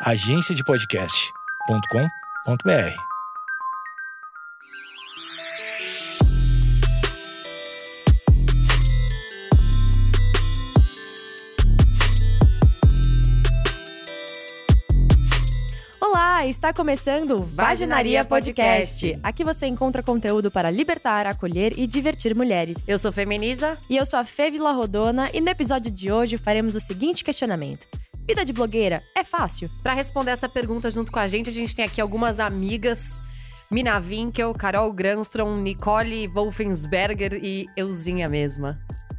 agenciadepodcast.com.br. Olá, está começando o Vaginaria Podcast. Aqui você encontra conteúdo para libertar, acolher e divertir mulheres. Eu sou Feminiza. E eu sou a Fê Vila Rodona e no episódio de hoje faremos o seguinte questionamento. Vida de blogueira é fácil? Para responder essa pergunta junto com a gente, a gente tem aqui algumas amigas. Mina Winkel, Carol Granstrom, Nicole Wolfensberger e euzinha mesma.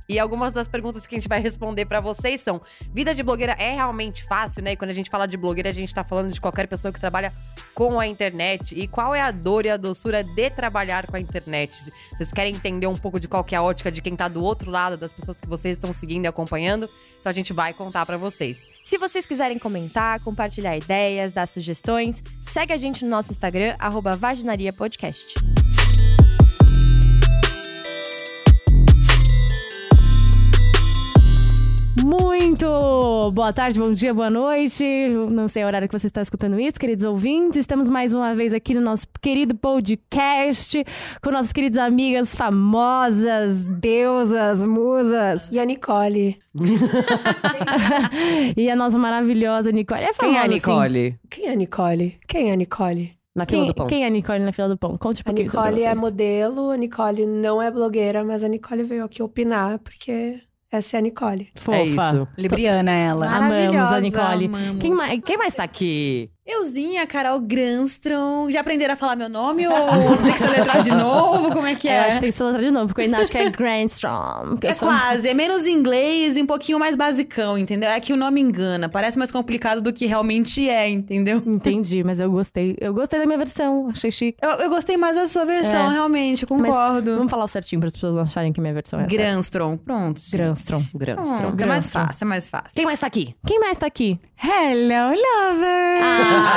E algumas das perguntas que a gente vai responder para vocês são: vida de blogueira é realmente fácil, né? E quando a gente fala de blogueira, a gente tá falando de qualquer pessoa que trabalha com a internet. E qual é a dor e a doçura de trabalhar com a internet? Vocês querem entender um pouco de qual que é a ótica de quem tá do outro lado, das pessoas que vocês estão seguindo e acompanhando? Então a gente vai contar para vocês. Se vocês quiserem comentar, compartilhar ideias, dar sugestões, segue a gente no nosso Instagram, arroba Vaginaria Muito boa tarde, bom dia, boa noite. Não sei o horário que você está escutando isso, queridos ouvintes. Estamos mais uma vez aqui no nosso querido podcast com nossas queridas amigas famosas, deusas, musas. E a Nicole. e a nossa maravilhosa Nicole. É famosa, Quem é a Nicole? Assim. Quem é a Nicole? Quem é a Nicole? Na fila Quem, do pão. quem é a Nicole na fila do pão? Conte um A pouquinho sobre Nicole é modelo, a Nicole não é blogueira, mas a Nicole veio aqui opinar porque essa é a Nicole. Fofa. É isso. Libriana ela. Amamos Maravilhosa, a Nicole. amamos. Quem mais? Quem mais tá aqui? Euzinha, Carol Granstrom. Já aprenderam a falar meu nome ou tem que soletrar de novo? Como é que Eu é? acho que tem que soltar de novo, porque eu ainda acho que é eu É sou- quase, é menos inglês e um pouquinho mais basicão, entendeu? É que o nome engana, parece mais complicado do que realmente é, entendeu? Entendi, mas eu gostei. Eu gostei da minha versão, achei chique. Eu, eu gostei mais da sua versão, É. realmente, concordo. Vamos falar o certinho para as pessoas não acharem que minha versão é essa. Granstrom, pronto. gente. Granstrom. Granstrom. Pronto, é mais Granstrom. fácil, é mais fácil. Quem mais tá aqui? Quem mais tá aqui? Hello, lovers! Ah,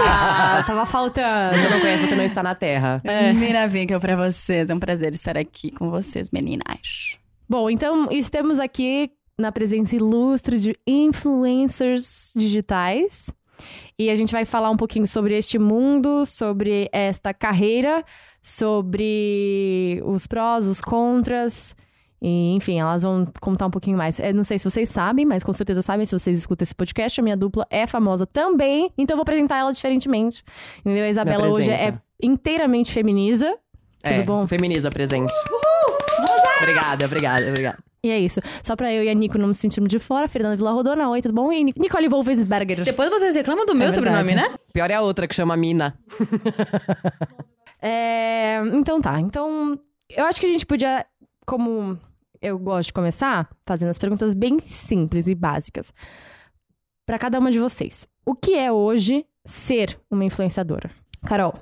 tava faltando. Se você não conhece, você não está na Terra. É. Primeira vinca pra vocês. É um prazer estar aqui com vocês, meninas. Bom, então estamos aqui na presença ilustre de influencers digitais. E a gente vai falar um pouquinho sobre este mundo, sobre esta carreira, sobre os prós, os contras. E, enfim, elas vão contar um pouquinho mais. Eu não sei se vocês sabem, mas com certeza sabem se vocês escutam esse podcast. A minha dupla é famosa também, então eu vou apresentar ela diferentemente. Entendeu? A Isabela hoje é inteiramente feminiza. Tudo é, bom? Feminiza presente. Obrigada, obrigada, obrigada. E é isso. Só pra eu e a Nico não nos sentirmos de fora. Fernanda Vila Rodona, oi, tudo bom? E Ni- Nicole Wolfensberger. Depois vocês reclamam do meu É sobrenome, né? Pior é a outra que chama Mina. É, então tá. Então, eu acho que a gente podia, como eu gosto de começar, fazendo as perguntas bem simples e básicas. Pra cada uma de vocês. O que é hoje ser uma influenciadora? Carol,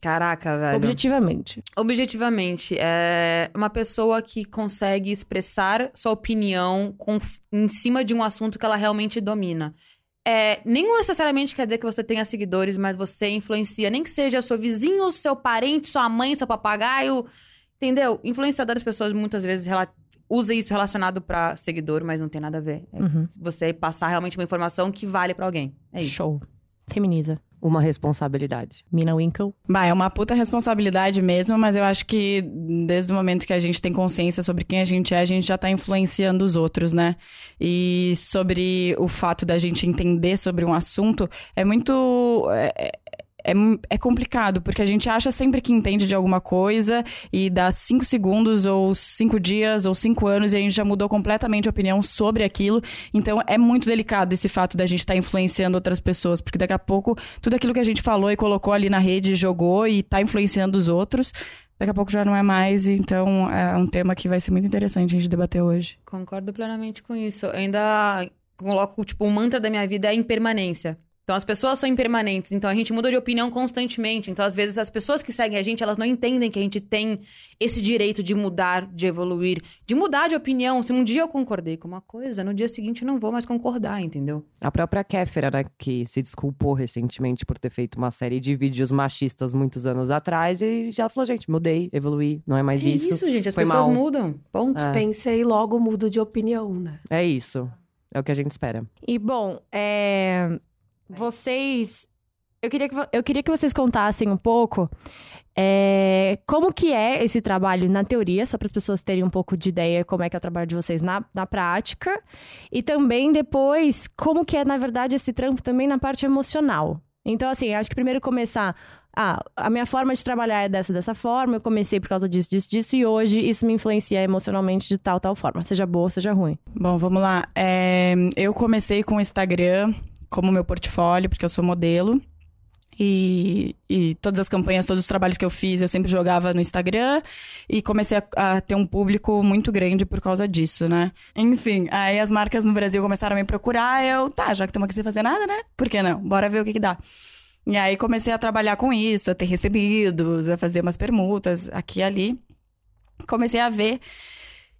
Caraca, velho. objetivamente. Objetivamente, é uma pessoa que consegue expressar sua opinião com- em cima de um assunto que ela realmente domina. É, nem necessariamente quer dizer que você tenha seguidores, mas você influencia, nem que seja seu vizinho, seu parente, sua mãe, seu papagaio, entendeu? Influenciador as pessoas muitas vezes usa isso relacionado pra seguidor, mas não tem nada a ver. É Uhum. você passar realmente uma informação que vale pra alguém. É isso. Show. Feminiza. Uma responsabilidade. Mina Winkle. Bah, é uma puta responsabilidade mesmo, mas eu acho que desde o momento que a gente tem consciência sobre quem a gente é, a gente já tá influenciando os outros, né? E sobre o fato da gente entender sobre um assunto, é muito. É, é, é complicado, porque a gente acha sempre que entende de alguma coisa e dá cinco segundos, ou cinco dias, ou cinco anos, e a gente já mudou completamente a opinião sobre aquilo. Então é muito delicado esse fato da gente estar influenciando outras pessoas, porque daqui a pouco tudo aquilo que a gente falou e colocou ali na rede, jogou e tá influenciando os outros, daqui a pouco já não é mais. Então é um tema que vai ser muito interessante a gente debater hoje. Concordo plenamente com isso. Eu ainda coloco, tipo, o mantra da minha vida é impermanência. Então, as pessoas são impermanentes, então a gente muda de opinião constantemente. Então, às vezes, as pessoas que seguem a gente, elas não entendem que a gente tem esse direito de mudar, de evoluir, de mudar de opinião. Se um dia eu concordei com uma coisa, no dia seguinte eu não vou mais concordar, entendeu? A própria Kéfera, né, que se desculpou recentemente por ter feito uma série de vídeos machistas muitos anos atrás e já falou, gente, mudei, evoluí, não é mais é isso. isso, gente. As Foi pessoas mal. mudam. Ponto. É. Pensei e logo mudo de opinião, né? É isso. É o que a gente espera. E, bom, é... vocês. Eu queria que, eu queria que vocês contassem um pouco é, como que é esse trabalho na teoria, só para as pessoas terem um pouco de ideia como é que é o trabalho de vocês na, na prática. E também depois, como que é, na verdade, esse trampo também na parte emocional. Então, assim, acho que primeiro começar. Ah, a minha forma de trabalhar é dessa, dessa forma, eu comecei por causa disso, disso, disso, e hoje isso me influencia emocionalmente de tal, tal forma, seja boa, seja ruim. Bom, vamos lá. É, eu comecei com o Instagram como meu portfólio, porque eu sou modelo. E, e todas as campanhas, todos os trabalhos que eu fiz, eu sempre jogava no Instagram. E comecei a, a ter um público muito grande por causa disso, né? Enfim, aí as marcas no Brasil começaram a me procurar. Eu, tá, já que estamos aqui sem fazer nada, né? Por que não? Bora ver o que, que dá. E aí comecei a trabalhar com isso, a ter recebidos, a fazer umas permutas aqui e ali. Comecei a ver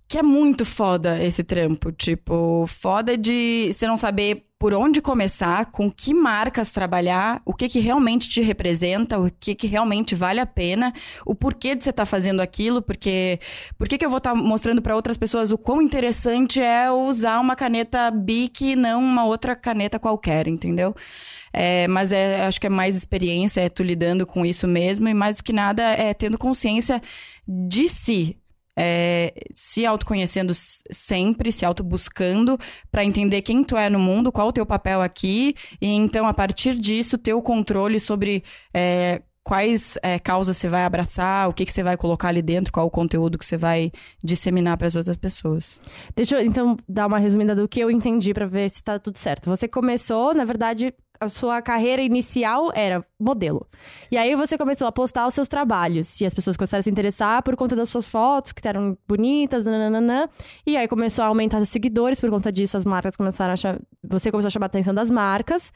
que é muito foda esse trampo. Tipo, foda de você não saber por onde começar, com que marcas trabalhar, o que que realmente te representa, o que que realmente vale a pena, o porquê de você estar fazendo aquilo, porque por que eu vou estar mostrando para outras pessoas o quão interessante é usar uma caneta Bic e não uma outra caneta qualquer, entendeu? É, mas é, acho que é mais experiência, é tu lidando com isso mesmo, e mais do que nada é tendo consciência de si. É, se autoconhecendo sempre, se autobuscando, para entender quem tu é no mundo, qual o teu papel aqui, e então, a partir disso, ter o controle sobre é, quais é, causas você vai abraçar, o que, que você vai colocar ali dentro, qual o conteúdo que você vai disseminar para as outras pessoas. Deixa eu então dar uma resumida do que eu entendi pra ver se tá tudo certo. Você começou, na verdade, a sua carreira inicial era modelo. E aí você começou a postar os seus trabalhos. E as pessoas começaram a se interessar por conta das suas fotos, que eram bonitas, nananã. E aí começou a aumentar os seguidores, por conta disso as marcas começaram a chamar... Você começou a chamar a atenção das marcas.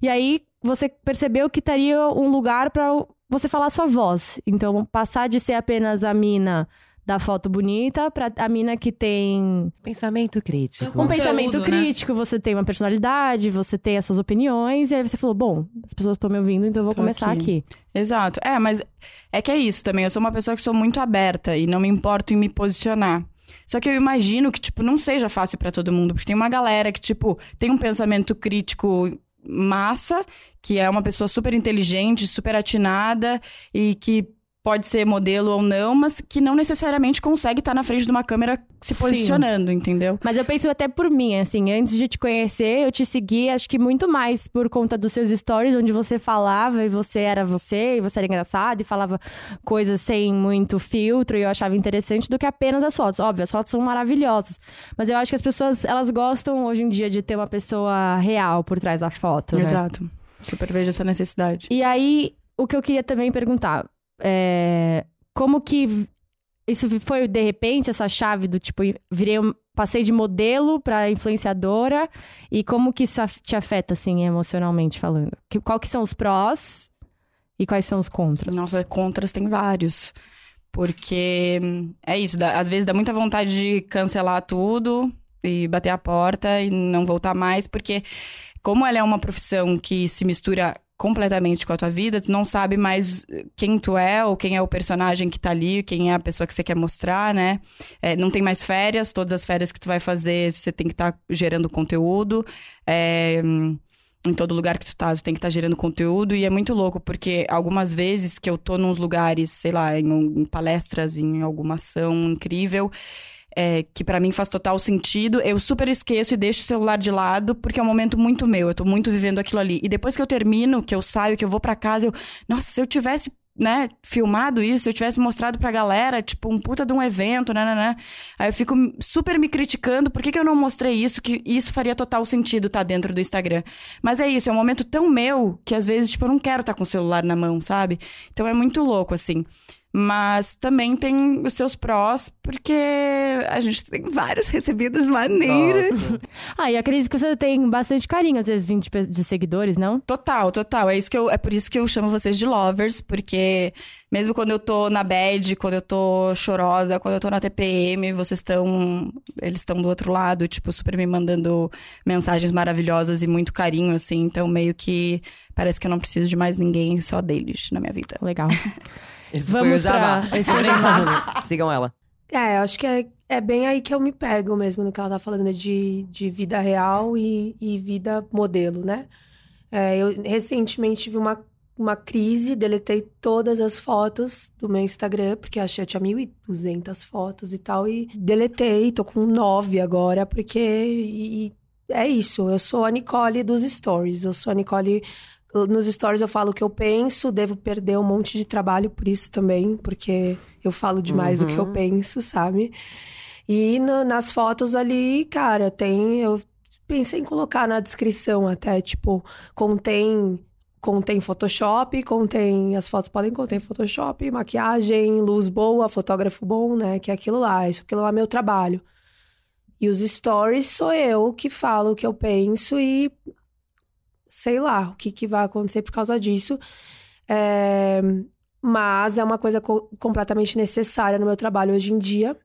E aí você percebeu que teria um lugar pra você falar a sua voz. Então, passar de ser apenas a mina da foto bonita pra a mina que tem Pensamento crítico. um Conteúdo, pensamento né? crítico, você tem uma personalidade, você tem as suas opiniões, e aí você falou, bom, as pessoas estão me ouvindo, então eu vou Tô começar aqui. aqui. Exato. É, mas é que é isso também. Eu sou uma pessoa que sou muito aberta e não me importo em me posicionar. Só que eu imagino que, tipo, não seja fácil pra todo mundo, porque tem uma galera que, tipo, tem um pensamento crítico massa, que é uma pessoa super inteligente, super atinada e que pode ser modelo ou não, mas que não necessariamente consegue estar na frente de uma câmera se Sim. posicionando, entendeu? Mas eu penso até por mim, assim, antes de te conhecer, eu te segui, acho que muito mais por conta dos seus stories, onde você falava e você era você, e você era engraçado, e falava coisas sem muito filtro, e eu achava interessante, do que apenas as fotos. Óbvio, as fotos são maravilhosas, mas eu acho que as pessoas, elas gostam hoje em dia de ter uma pessoa real por trás da foto, né? Exato. Super vejo essa necessidade. E aí, o que eu queria também perguntar, é, como que isso foi de repente essa chave do tipo virei passei de modelo pra influenciadora e como que isso te afeta assim emocionalmente falando? Que, qual que são os prós e quais são os contras? Nossa, contras tem vários. Porque é isso, dá- às vezes dá muita vontade de cancelar tudo e bater a porta e não voltar mais, porque como ela é uma profissão que se mistura completamente com a tua vida, tu não sabe mais quem tu é ou quem é o personagem que tá ali, quem é a pessoa que você quer mostrar, né? É, não tem mais férias, todas as férias que tu vai fazer, você tem que estar gerando conteúdo. É, em todo lugar que tu tá, tu tem que estar gerando conteúdo e é muito louco, porque algumas vezes que eu tô nos lugares, sei lá, em, em palestras, em alguma ação incrível, é, que pra mim faz total sentido, eu super esqueço e deixo o celular de lado, porque é um momento muito meu, eu tô muito vivendo aquilo ali. E depois que eu termino, que eu saio, que eu vou pra casa, eu, nossa, se eu tivesse né, filmado isso, se eu tivesse mostrado pra galera, tipo, um puta de um evento, né, né, né. Aí eu fico super me criticando, por que, que eu não mostrei isso, que isso faria total sentido estar dentro do Instagram. Mas é isso, é um momento tão meu que às vezes, tipo, eu não quero estar com o celular na mão, sabe? Então é muito louco, assim. Mas também tem os seus prós, porque a gente tem vários recebidos maneiros. Nossa. Ah, e acredito que você tem bastante carinho, às vezes, 20 pe- de seguidores, não? Total, total. É, isso que eu, é por isso que eu chamo vocês de lovers, porque mesmo quando eu tô na bad, quando eu tô chorosa, quando eu tô na TPM, vocês estão. Eles estão do outro lado, tipo, super me mandando mensagens maravilhosas e muito carinho, assim. Então, meio que parece que eu não preciso de mais ninguém, só deles na minha vida. Legal. Esse Vamos foi o Jabá. pra- esse foi o. Sigam ela. É, eu acho que é, é bem aí que eu me pego mesmo no que ela tá falando de, de vida real e, e vida modelo, né? É, eu recentemente tive uma, uma crise, deletei todas as fotos do meu Instagram, porque eu achei que eu tinha 1.200 fotos e tal, e deletei, tô com nove agora, porque e- e é isso, eu sou a Nicole dos stories, eu sou a Nicole... Nos stories eu falo o que eu penso, devo perder um monte de trabalho por isso também, porque eu falo demais do que eu Uhum. penso, sabe? E na- nas fotos ali, cara, tem. Eu pensei em colocar na descrição até, tipo, contém. Contém Photoshop, contém. As fotos podem conter Photoshop, maquiagem, luz boa, fotógrafo bom, né? Que é aquilo lá. Isso aquilo lá é meu trabalho. E os stories sou eu que falo o que eu penso e sei lá o que, que vai acontecer por causa disso. É, Mas é uma coisa co- completamente necessária no meu trabalho hoje em dia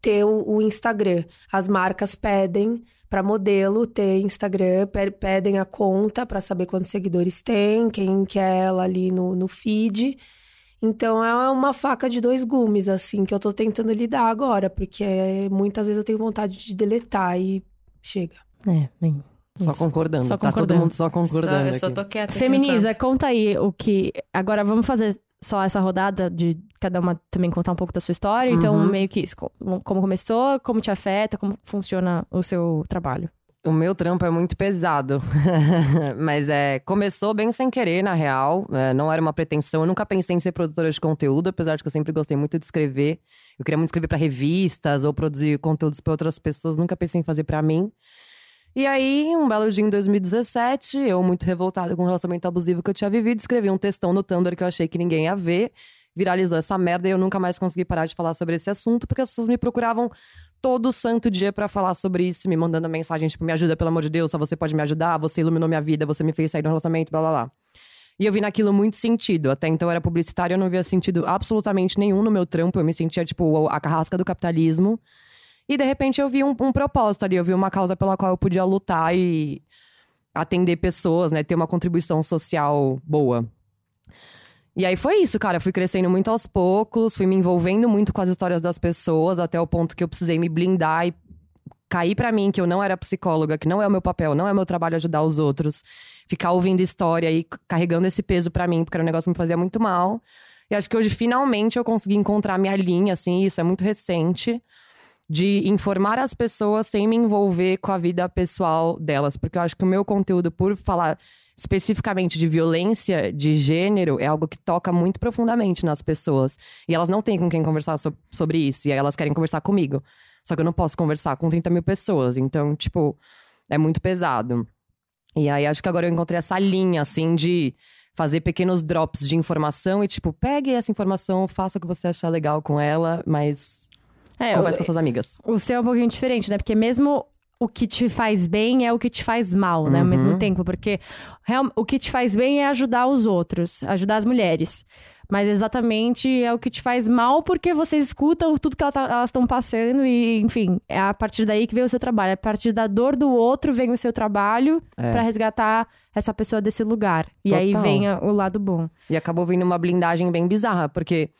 ter o, o Instagram. As marcas pedem para modelo ter Instagram, pe- pedem a conta para saber quantos seguidores tem, quem que é ela ali no, no feed. Então é uma faca de dois gumes, assim, que eu tô tentando lidar agora, porque muitas vezes eu tenho vontade de deletar e chega. É, bem. Só isso. concordando. Só Tá todo mundo só concordando. eu só aqui. tô quieta. aqui Feminiza, canto. conta aí o que. Agora vamos fazer só essa rodada de cada uma também contar um pouco da sua história. Então, Uhum. meio que isso. co- Como começou, como te afeta, como funciona o seu trabalho. O meu trampo é muito pesado. Mas é, começou bem sem querer, na real. É, não era uma pretensão. Eu nunca pensei em ser produtora de conteúdo, apesar de que eu sempre gostei muito de escrever. Eu queria muito escrever pra revistas ou produzir conteúdos pra outras pessoas. Nunca pensei em fazer pra mim. E aí, um belo dia em 2017, eu, muito revoltada com o relacionamento abusivo que eu tinha vivido, escrevi um textão no Tumblr que eu achei que ninguém ia ver. Viralizou essa merda e eu nunca mais consegui parar de falar sobre esse assunto, porque as pessoas me procuravam todo santo dia pra falar sobre isso, me mandando mensagem, tipo, me ajuda, pelo amor de Deus, só você pode me ajudar, você iluminou minha vida, você me fez sair do relacionamento, blá blá blá. E eu vi naquilo muito sentido. Até então eu era publicitária, eu não via sentido absolutamente nenhum no meu trampo. Eu me sentia, tipo, a carrasca do capitalismo. E de repente eu vi um, um propósito ali, eu vi uma causa pela qual eu podia lutar e atender pessoas, né? Ter uma contribuição social boa. E aí foi isso, cara. Eu fui crescendo muito aos poucos, fui me envolvendo muito com as histórias das pessoas, até o ponto que eu precisei me blindar e cair pra mim que eu não era psicóloga, que não é o meu papel, não é meu trabalho ajudar os outros. Ficar ouvindo história e carregando esse peso pra mim, porque era um negócio que me fazia muito mal. E acho que hoje, finalmente, eu consegui encontrar minha linha, assim, isso é muito recente de informar as pessoas sem me envolver com a vida pessoal delas, porque eu acho que o meu conteúdo, por falar especificamente de violência de gênero, é algo que toca muito profundamente nas pessoas. E elas não têm com quem conversar so- sobre isso, e aí elas querem conversar comigo. Só que eu não posso conversar com 30 mil pessoas, então, tipo, é muito pesado. E aí acho que agora eu encontrei essa linha, assim, de fazer pequenos drops de informação e, tipo, pegue essa informação, faça o que você achar legal com ela, mas É, converse o, com suas amigas. o seu é um pouquinho diferente, né? Porque mesmo o que te faz bem é o que te faz mal, né? Ao mesmo Uhum. tempo. Porque real- o que te faz bem é ajudar os outros, ajudar as mulheres. Mas exatamente é o que te faz mal porque vocês escutam tudo que tá- elas estão passando e, enfim, é a partir daí que vem o seu trabalho. É a partir da dor do outro vem o seu trabalho É. pra resgatar essa pessoa desse lugar. E aí Total. vem a- o lado bom. E acabou vindo uma blindagem bem bizarra, porque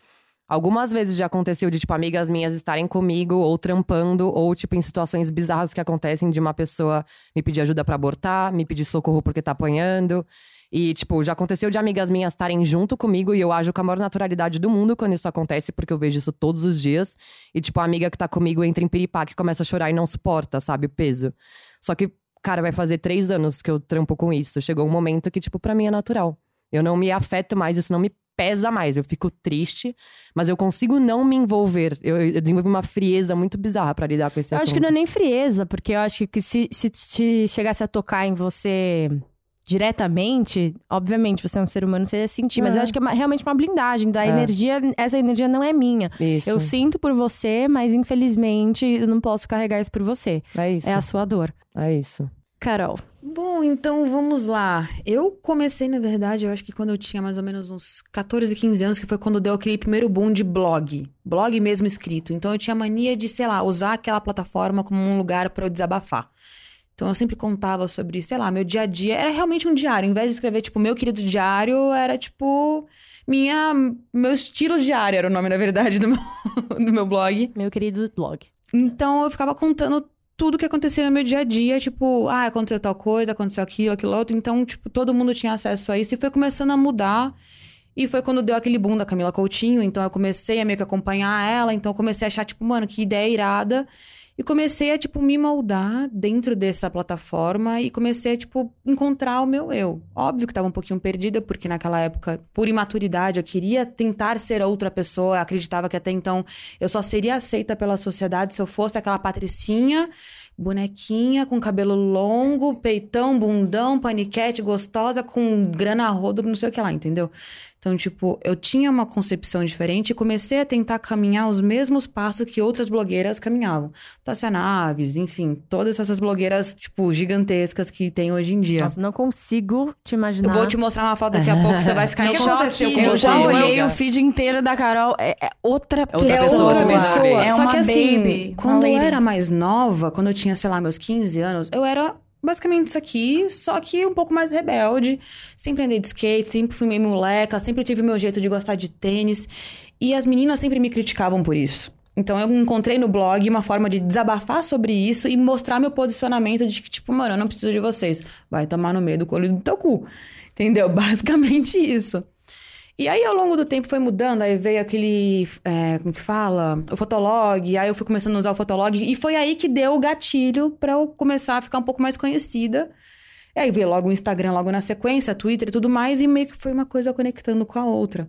algumas vezes já aconteceu de, tipo, amigas minhas estarem comigo ou trampando, ou, tipo, em situações bizarras que acontecem de uma pessoa me pedir ajuda pra abortar, me pedir socorro porque tá apanhando. E, tipo, já aconteceu de amigas minhas estarem junto comigo e eu ajo com a maior naturalidade do mundo quando isso acontece, porque eu vejo isso todos os dias. E, tipo, a amiga que tá comigo entra em piripaque, começa a chorar e não suporta, sabe, o peso. Só que, cara, vai fazer três anos que eu trampo com isso. Chegou um momento que, tipo, pra mim é natural. Eu não me afeto mais, isso não me pesa mais. Eu fico triste, mas eu consigo não me envolver. Eu, eu desenvolvi uma frieza muito bizarra pra lidar com esse Eu assunto. acho que não é nem frieza, porque eu acho que se, se, se chegasse a tocar em você diretamente, obviamente, você é um ser humano, você ia sentir. Mas É. eu acho que é uma- realmente uma blindagem da É. energia. Essa energia não é minha. Isso. Eu sinto por você, mas infelizmente eu não posso carregar isso por você. É isso. É a sua dor. É isso. Carol. Bom, então vamos lá. Eu comecei, na verdade, eu acho que quando eu tinha mais ou menos uns 14, 15 anos, que foi quando deu aquele primeiro boom de blog. Blog mesmo escrito. Então eu tinha mania de, sei lá, usar aquela plataforma como um lugar pra eu desabafar. Então eu sempre contava sobre, sei lá, meu dia a dia. Era realmente um diário. Em vez de escrever, tipo, meu querido diário, era tipo. Minha. Meu estilo diário era o nome, na verdade, do meu, do meu blog. Meu querido blog. Então eu ficava contando tudo que acontecia no meu dia a dia, tipo, ah, aconteceu tal coisa, aconteceu aquilo, aquilo outro. Então, tipo, todo mundo tinha acesso a isso e foi começando a mudar. E foi quando deu aquele boom da Camila Coutinho, então eu comecei a meio que acompanhar ela, então eu comecei a achar, tipo, mano, que ideia irada. E comecei a, tipo, me moldar dentro dessa plataforma e comecei a, tipo, encontrar o meu eu. Óbvio que tava um pouquinho perdida, porque naquela época, por imaturidade, eu queria tentar ser outra pessoa. Eu acreditava que até então eu só seria aceita pela sociedade se eu fosse aquela patricinha, bonequinha, com cabelo longo, peitão, bundão, paniquete, gostosa, com grana rodo, não sei o que lá, entendeu? Então, tipo, eu tinha uma concepção diferente e comecei a tentar caminhar os mesmos passos que outras blogueiras caminhavam. Tassia Naves, enfim, todas essas blogueiras, tipo, gigantescas que tem hoje em dia. Nossa, não consigo te imaginar. Eu vou te mostrar uma foto daqui a pouco, você vai ficar Não em choque. Eu já olhei o o feed inteiro da Carol. É, é outra pessoa. é pessoa outra também, pessoa. É Só que assim, baby, quando eu era mais nova, quando eu tinha, sei lá, meus 15 anos, eu era basicamente isso aqui, só que um pouco mais rebelde. Sempre andei de skate, sempre fui meio moleca, sempre tive o meu jeito de gostar de tênis. E as meninas sempre me criticavam por isso. Então eu encontrei no blog uma forma de desabafar sobre isso e mostrar meu posicionamento de que, tipo, mano, eu não preciso de vocês. Vai tomar no meio do colho do teu cu. Entendeu? Basicamente isso. E aí, ao longo do tempo, foi mudando. Aí veio aquele. é, como que fala? O Fotolog. Aí eu fui começando a usar o Fotolog. E foi aí que deu o gatilho pra eu começar a ficar um pouco mais conhecida. E aí veio logo o Instagram, logo na sequência, Twitter e tudo mais. E meio que foi uma coisa conectando com a outra.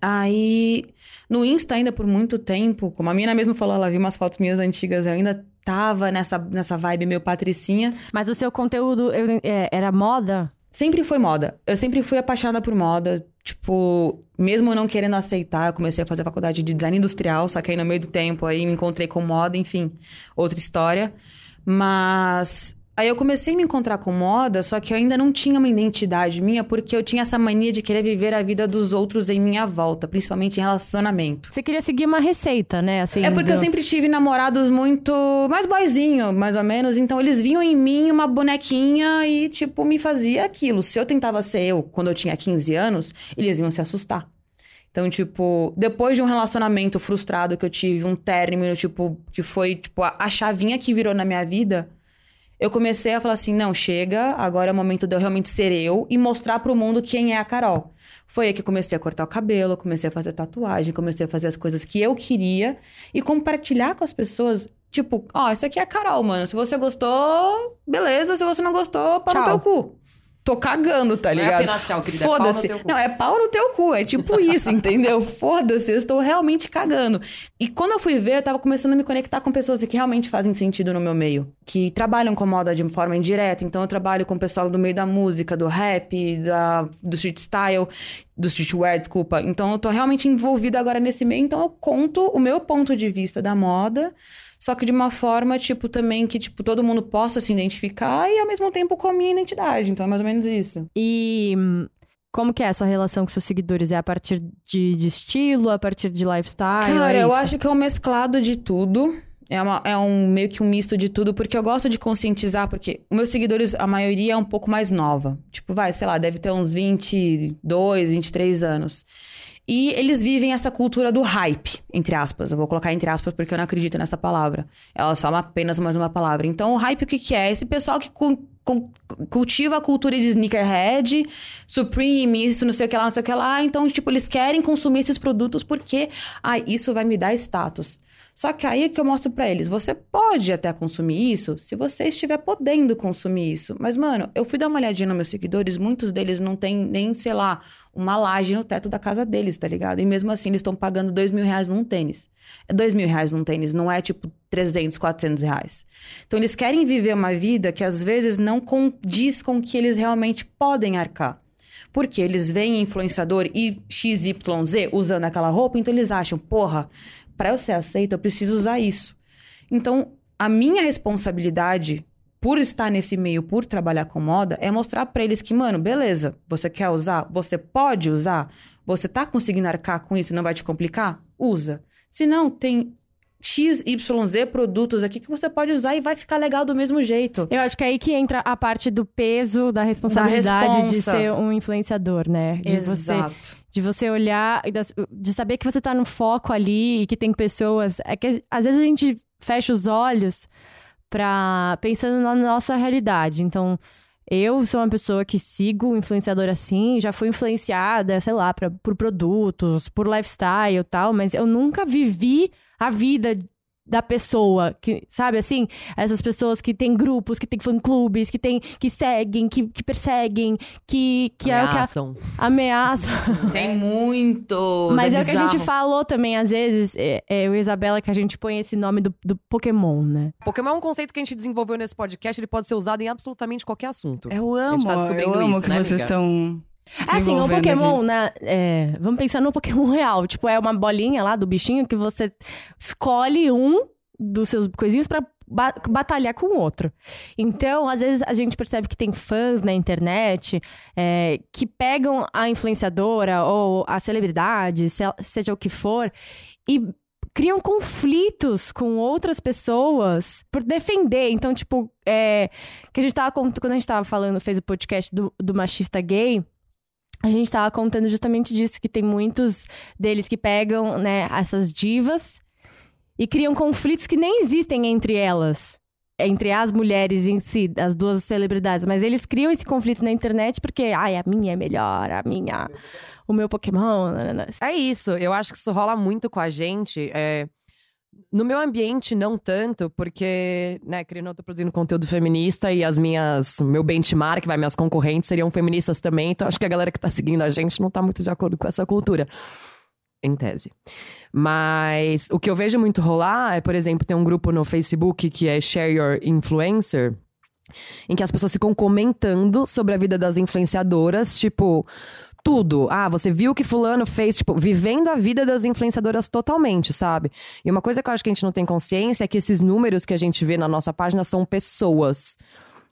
Aí, no Insta, ainda por muito tempo, como a mina mesmo falou, ela viu umas fotos minhas antigas, eu ainda tava nessa, nessa vibe meio patricinha. Mas o seu conteúdo eu- é, era moda? Sempre foi moda. Eu sempre fui apaixonada por moda. Tipo, mesmo não querendo aceitar, eu comecei a fazer faculdade de design industrial, só que aí no meio do tempo aí me encontrei com moda, enfim, outra história. Mas aí eu comecei a me encontrar com moda, só que eu ainda não tinha uma identidade minha, porque eu tinha essa mania de querer viver a vida dos outros em minha volta, principalmente em relacionamento. Você queria seguir uma receita, né? Assim, É porque eu do- sempre tive namorados muito mais boyzinho, mais ou menos. Então eles viam em mim uma bonequinha e, tipo, me fazia aquilo. Se eu tentava ser eu quando eu tinha 15 anos, eles iam se assustar. Então, tipo, depois de um relacionamento frustrado que eu tive, um término, tipo, que foi, tipo, a, a chavinha que virou na minha vida, eu comecei a falar assim: não, chega, agora é o momento de eu realmente ser eu e mostrar pro mundo quem é a Carol. Foi aí que eu comecei a cortar o cabelo, comecei a fazer tatuagem, comecei a fazer as coisas que eu queria e compartilhar com as pessoas. Tipo, ó, isso aqui é a Carol, mano. Se você gostou, beleza. Se você não gostou, para Tchau. teu cu. Tô cagando, tá Não é ligado? apenas tchau, querida, é Foda-se. cu. Não, é pau no teu cu. É tipo isso, entendeu? Foda-se, eu estou realmente cagando. E quando eu fui ver, eu tava começando a me conectar com pessoas que realmente fazem sentido no meu meio. Que trabalham com moda de forma indireta. Então, eu trabalho com o pessoal do meio da música, do rap, da, do street style, do streetwear, desculpa. Então, eu tô realmente envolvida agora nesse meio. Então, eu conto o meu ponto de vista da moda. Só que de uma forma, tipo, também que, tipo, todo mundo possa se identificar e ao mesmo tempo com a minha identidade. Então, é mais ou menos isso. E hum, como que é a sua relação com seus seguidores? É a partir de, de estilo, a partir de lifestyle? Cara, é eu acho que é um mesclado de tudo. É, uma- é um meio que um misto de tudo, porque eu gosto de conscientizar, porque meus seguidores, a maioria é um pouco mais nova. Tipo, vai, sei lá, deve ter uns 22, 23 anos. E eles vivem essa cultura do hype, entre aspas. Eu vou colocar entre aspas porque eu não acredito nessa palavra. Ela é só uma- apenas mais uma palavra. Então, o hype, o que, que é? Esse pessoal que cu- cu- cultiva a cultura de sneakerhead, Supreme, isso, não sei o que lá, não sei o que lá. Então, tipo, eles querem consumir esses produtos porque, ah, isso vai me dar status. Só que aí é que eu mostro pra eles, você pode até consumir isso se você estiver podendo consumir isso. Mas, mano, eu fui dar uma olhadinha nos meus seguidores, muitos deles não têm nem, sei lá, uma laje no teto da casa deles, tá ligado? E mesmo assim, eles estão pagando dois mil reais num tênis. É dois mil reais num tênis, não é tipo 300, 400 reais. Então, eles querem viver uma vida que às vezes não condiz com o que eles realmente podem arcar. Porque eles veem influenciador e XYZ usando aquela roupa, então eles acham, porra, pra eu ser aceita, eu preciso usar isso. Então, a minha responsabilidade por estar nesse meio, por trabalhar com moda, é mostrar pra eles que, mano, beleza, você quer usar, você pode usar, você tá conseguindo arcar com isso não vai te complicar? Usa. Se não, tem XYZ produtos aqui que você pode usar e vai ficar legal do mesmo jeito. Eu acho que é aí que entra a parte do peso, da responsabilidade de responsa. ser um influenciador, né? De você Exato. De você olhar, de saber que você tá no foco ali e que tem pessoas. É que às vezes a gente fecha os olhos pra, pensando na nossa realidade. Então, eu sou uma pessoa que sigo influenciador assim, já fui influenciada, sei lá, pra, por produtos, por lifestyle e tal, mas eu nunca vivi a vida da pessoa, que, sabe assim? Essas pessoas que têm grupos, que têm fã-clubes, que tem, que seguem, que, que perseguem, que, que é o que a, Ameaçam. ameaçam. Tem muitos. Mas é, o que a gente falou também, às vezes, é, é, eu e Isabela, que a gente põe esse nome do, do Pokémon, né? Pokémon é um conceito que a gente desenvolveu nesse podcast, ele pode ser usado em absolutamente qualquer assunto. Eu A amo, gente tá descobrindo eu amo isso, que né, vocês amiga? Estão. Assim, o Pokémon, aqui. né? é, vamos pensar no Pokémon real. Tipo, é uma bolinha lá do bichinho que você escolhe um dos seus coisinhos pra ba- batalhar com o outro. Então, às vezes, a gente percebe que tem fãs na internet é, que pegam a influenciadora ou a celebridade, se- seja o que for, e criam conflitos com outras pessoas por defender. Então, tipo, é, que a gente tava quando a gente tava falando, fez o podcast do, do machista gay, a gente tava contando justamente disso, que tem muitos deles que pegam, né, essas divas e criam conflitos que nem existem entre elas. Entre as mulheres em si, as duas celebridades. Mas eles criam esse conflito na internet porque, ai, a minha é melhor, a minha. O meu Pokémon. É isso, eu acho que isso rola muito com a gente. é, No meu ambiente, não tanto, porque, né, querendo eu tô produzindo conteúdo feminista e as minhas. Meu benchmark, vai, minhas concorrentes seriam feministas também, então acho que a galera que tá seguindo a gente não tá muito de acordo com essa cultura. Em tese. Mas o que eu vejo muito rolar é, por exemplo, tem um grupo no Facebook que é Share Your Influencer, em que as pessoas ficam comentando sobre a vida das influenciadoras, tipo, tudo. Ah, você viu o que fulano fez, tipo, vivendo a vida das influenciadoras totalmente, sabe? E uma coisa que eu acho que a gente não tem consciência é que esses números que a gente vê na nossa página são pessoas.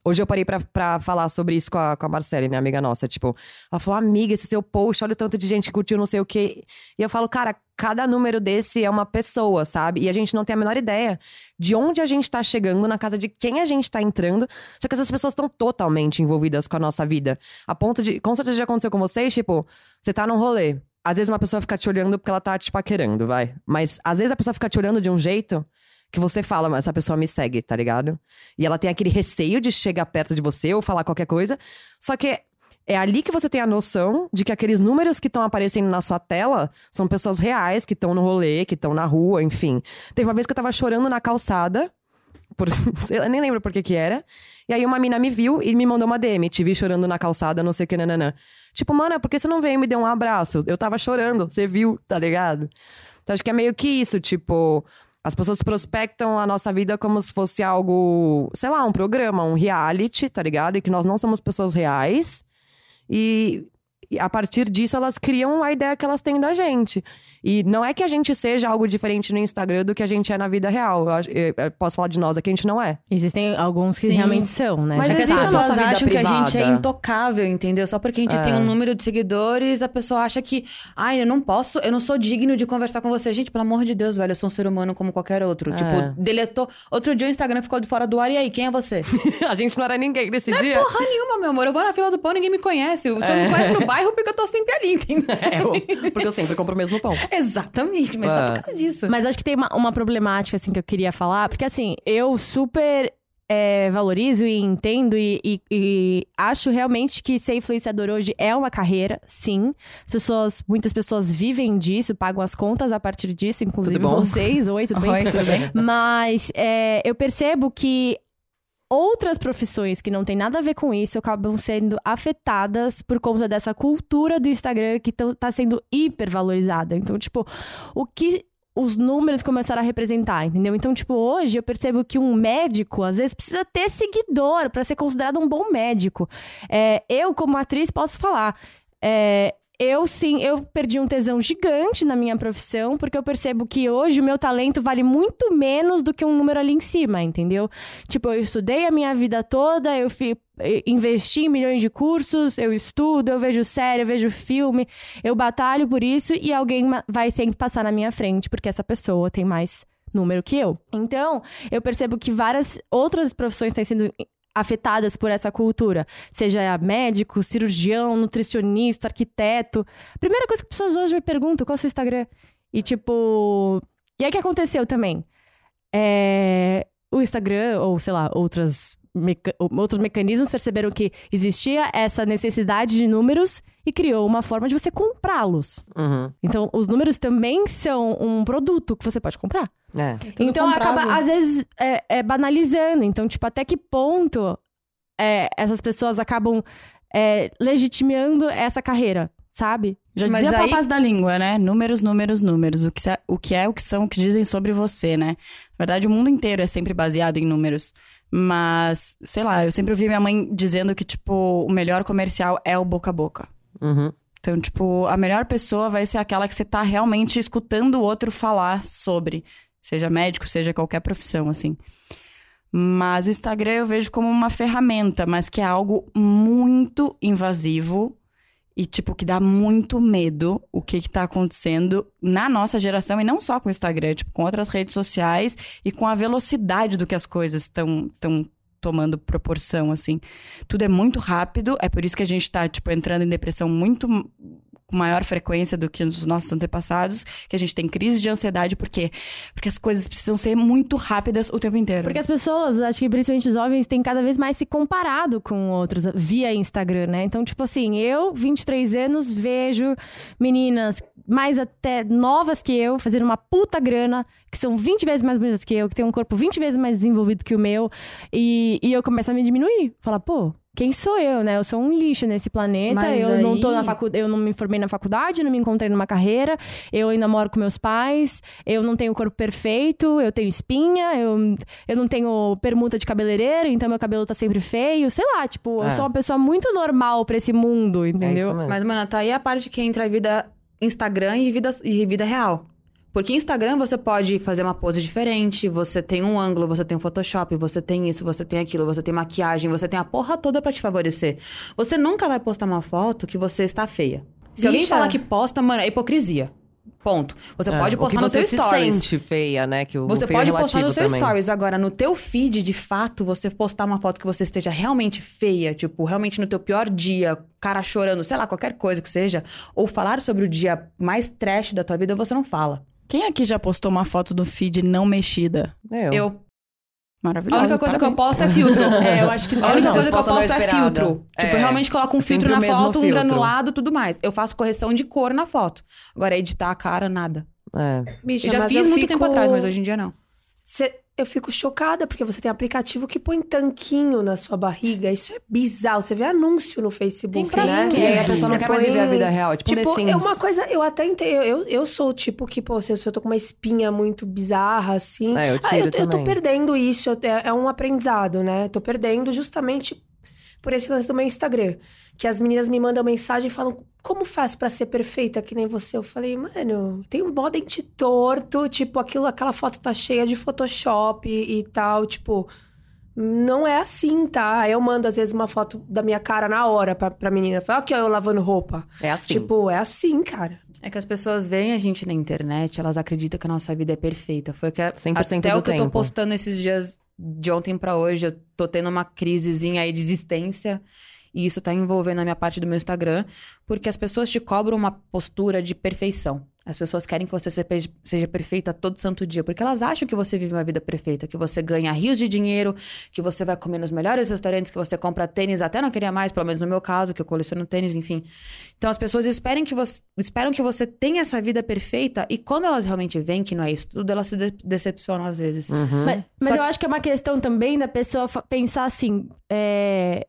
Hoje eu parei pra falar sobre isso com a, com a Marcele, né, amiga nossa. Tipo, ela falou, amiga, esse seu post, olha o tanto de gente que curtiu não sei o quê. E eu falo, cara, cada número desse é uma pessoa, sabe? E a gente não tem a menor ideia de onde a gente tá chegando, na casa de quem a gente tá entrando. Só que essas pessoas estão totalmente envolvidas com a nossa vida. A ponto de. Com certeza já aconteceu com vocês, tipo, você tá num rolê. Às vezes uma pessoa fica te olhando porque ela tá te paquerando, vai. Mas às vezes a pessoa fica te olhando de um jeito que você fala, mas essa pessoa me segue, tá ligado? E ela tem aquele receio de chegar perto de você ou falar qualquer coisa. Só que é ali que você tem a noção de que aqueles números que estão aparecendo na sua tela são pessoas reais que estão no rolê, que estão na rua, enfim. Teve uma vez que eu tava chorando na calçada. Por, lá, nem lembro por que que era. E aí uma mina me viu e me mandou uma DM. Te vi chorando na calçada, não sei o que, nananã. Tipo, mana, por que você não veio e me deu um abraço? Eu tava chorando, você viu, tá ligado? Então acho que é meio que isso, tipo... As pessoas prospectam a nossa vida como se fosse algo, sei lá, um programa, um reality, tá ligado? E que nós não somos pessoas reais. E, a partir disso elas criam a ideia que elas têm da gente. E não é que a gente seja algo diferente no Instagram do que a gente é na vida real. Eu, eu- eu posso falar de nós, aqui a gente não é. Existem alguns que Sim. realmente são, né? Mas É que que as existe a sabe. pessoas nossa vida acham que a gente é privada. intocável, entendeu? Só porque a gente É. tem um número de seguidores, a pessoa acha que, ai, eu não posso, eu não sou digno de conversar com você. Gente, pelo amor de Deus, velho, eu sou um ser humano como qualquer outro. É. Tipo, deletou. Outro dia o Instagram ficou de fora do ar, e aí, quem é você? a gente não era ninguém nesse dia. Porra nenhuma, meu amor. Eu vou na fila do pão, ninguém me conhece. Você É. me conhece no bairro porque eu tô sempre ali, entendeu? É, porque eu sempre compro o mesmo pão. Exatamente, mas só por causa disso. Mas acho que tem uma, uma problemática, assim, que eu queria falar. Porque, assim, eu super é, valorizo e entendo e, e- e acho realmente que ser influenciador hoje é uma carreira, sim. As pessoas, muitas pessoas vivem disso, pagam as contas a partir disso, inclusive Tudo bom? vocês. Oi, tudo bem? Oi, tudo bem? Mas é, eu percebo que outras profissões que não tem nada a ver com isso acabam sendo afetadas por conta dessa cultura do Instagram que tá sendo hipervalorizada. Então, tipo, o que os números começaram a representar, entendeu? Então, tipo, hoje eu percebo que um médico, às vezes, precisa ter seguidor pra ser considerado um bom médico. É, eu, como atriz, posso falar. é, eu sim, eu perdi um tesão gigante na minha profissão, porque eu percebo que hoje o meu talento vale muito menos do que um número ali em cima, entendeu? Tipo, eu estudei a minha vida toda, eu eh, investi em milhões de cursos, eu estudo, eu vejo série, eu vejo filme, eu batalho por isso e alguém vai sempre passar na minha frente, porque essa pessoa tem mais número que eu. Então, eu percebo que várias outras profissões têm sido afetadas por essa cultura, seja médico, cirurgião, nutricionista, arquiteto. Primeira coisa que as pessoas hoje me perguntam, qual é o seu Instagram? E tipo, e aí o que aconteceu também? É, o Instagram, ou sei lá, outras meca- outros mecanismos perceberam que existia essa necessidade de números e criou uma forma de você comprá-los. Uhum. Então, os números também são um produto que você pode comprar. É. Tudo então, comprável. acaba, às vezes, é, é, banalizando. Então, tipo, até que ponto é, essas pessoas acabam é, legitimando essa carreira, sabe? Já Mas dizia aí- papas da língua, né? Números, números, números. O que, o que é, o que são, o que dizem sobre você, né? Na verdade, o mundo inteiro é sempre baseado em números. Mas, sei lá, eu sempre ouvi minha mãe dizendo que, tipo, o melhor comercial é o boca a boca. Uhum. Então, tipo, a melhor pessoa vai ser aquela que você tá realmente escutando o outro falar sobre. Seja médico, seja qualquer profissão, assim. Mas o Instagram eu vejo como uma ferramenta, mas que é algo muito invasivo e, tipo, que dá muito medo o que, que tá acontecendo na nossa geração, e não só com o Instagram, tipo, com outras redes sociais e com a velocidade do que as coisas estão tão tomando proporção, assim. Tudo é muito rápido, é por isso que a gente tá, tipo, entrando em depressão muito com maior frequência do que os nossos antepassados, que a gente tem crise de ansiedade, por quê? Porque as coisas precisam ser muito rápidas o tempo inteiro. Porque as pessoas, acho que principalmente os jovens, têm cada vez mais se comparado com outros via Instagram, né? Então, tipo assim, eu, 23 anos, vejo meninas mais até novas que eu, fazendo uma puta grana, que são 20 vezes mais bonitas que eu, que tem um corpo 20 vezes mais desenvolvido que o meu, e, e eu começo a me diminuir. Falar, pô. Quem sou eu, né? Eu sou um lixo nesse planeta. Mas eu não tô aí- na faculdade, eu não me formei na faculdade, não me encontrei numa carreira. Eu ainda moro com meus pais. Eu não tenho corpo perfeito. Eu tenho espinha. Eu, eu não tenho permuta de cabeleireiro, então meu cabelo tá sempre feio. Sei lá, tipo, É. eu sou uma pessoa muito normal pra esse mundo, É entendeu? isso mesmo. Mas, mano, tá aí a parte que entra a vida Instagram e vida, e vida real. Porque Instagram você pode fazer uma pose diferente, você tem um ângulo, você tem um Photoshop, você tem isso, você tem aquilo, você tem maquiagem, você tem a porra toda pra te favorecer. Você nunca vai postar uma foto que você está feia. Se alguém Bicha. falar que posta, mano, é hipocrisia. Ponto. Você É, pode postar no você teu se stories. sente feia, né? Que o Você é pode postar no seu também. stories. Agora, no teu feed, de fato, você postar uma foto que você esteja realmente feia, tipo, realmente no teu pior dia, cara chorando, sei lá, qualquer coisa que seja, ou falar sobre o dia mais trash da tua vida, você não fala. Quem aqui já postou uma foto do feed não mexida? Eu. Eu. A Maravilhoso. única coisa que eu posto é filtro. É, eu acho que A única não. coisa que eu não posto é filtro. Tipo, É. eu realmente coloco um É sempre filtro na foto, um filtro. granulado, tudo mais. Eu faço correção de cor na foto. Agora, editar a cara, nada. É. Bicha, Eu já fiz muito fico- tempo atrás, mas hoje em dia não. Cê- eu fico chocada, porque você tem aplicativo que põe tanquinho na sua barriga. Isso é bizarro. Você vê anúncio no Facebook, Tem pra né? tudo. E aí a pessoa não Você quer mais põe- viver a vida real. Tipo, Tipo, The é uma coisa, eu até entendo. Eu, eu sou o tipo que, pô, se eu tô com uma espinha muito bizarra, assim. É, eu ah, tiro eu, eu tô perdendo isso. É, é um aprendizado, né? Tô perdendo justamente por esse lance do meu Instagram. Que as meninas me mandam mensagem e falam: como faz pra ser perfeita que nem você? Eu falei, mano, tem um mó dente torto, tipo, aquilo, aquela foto tá cheia de Photoshop e, e tal, tipo. Não é assim, tá? Aí eu mando, às vezes, uma foto da minha cara na hora pra, pra menina. Fala, aqui, ó, eu lavando roupa. É assim. Tipo, é assim, cara. É que as pessoas veem a gente na internet, elas acreditam que a nossa vida é perfeita. Foi que 100% até do o que eu tô tempo. postando esses dias de ontem pra hoje, eu tô tendo uma crisezinha aí de existência. E isso tá envolvendo a minha parte do meu Instagram, porque as pessoas te cobram uma postura de perfeição. As pessoas querem que você se- seja perfeita todo santo dia, porque elas acham que você vive uma vida perfeita, que você ganha rios de dinheiro, que você vai comer nos melhores restaurantes, que você compra tênis até não queria mais, pelo menos no meu caso, que eu coleciono tênis, enfim. Então as pessoas esperam que você, esperam que você tenha essa vida perfeita e quando elas realmente veem que não é isso tudo, elas se de- decepcionam às vezes. Uhum. Mas, mas eu acho que é uma questão também da pessoa pensar assim: é,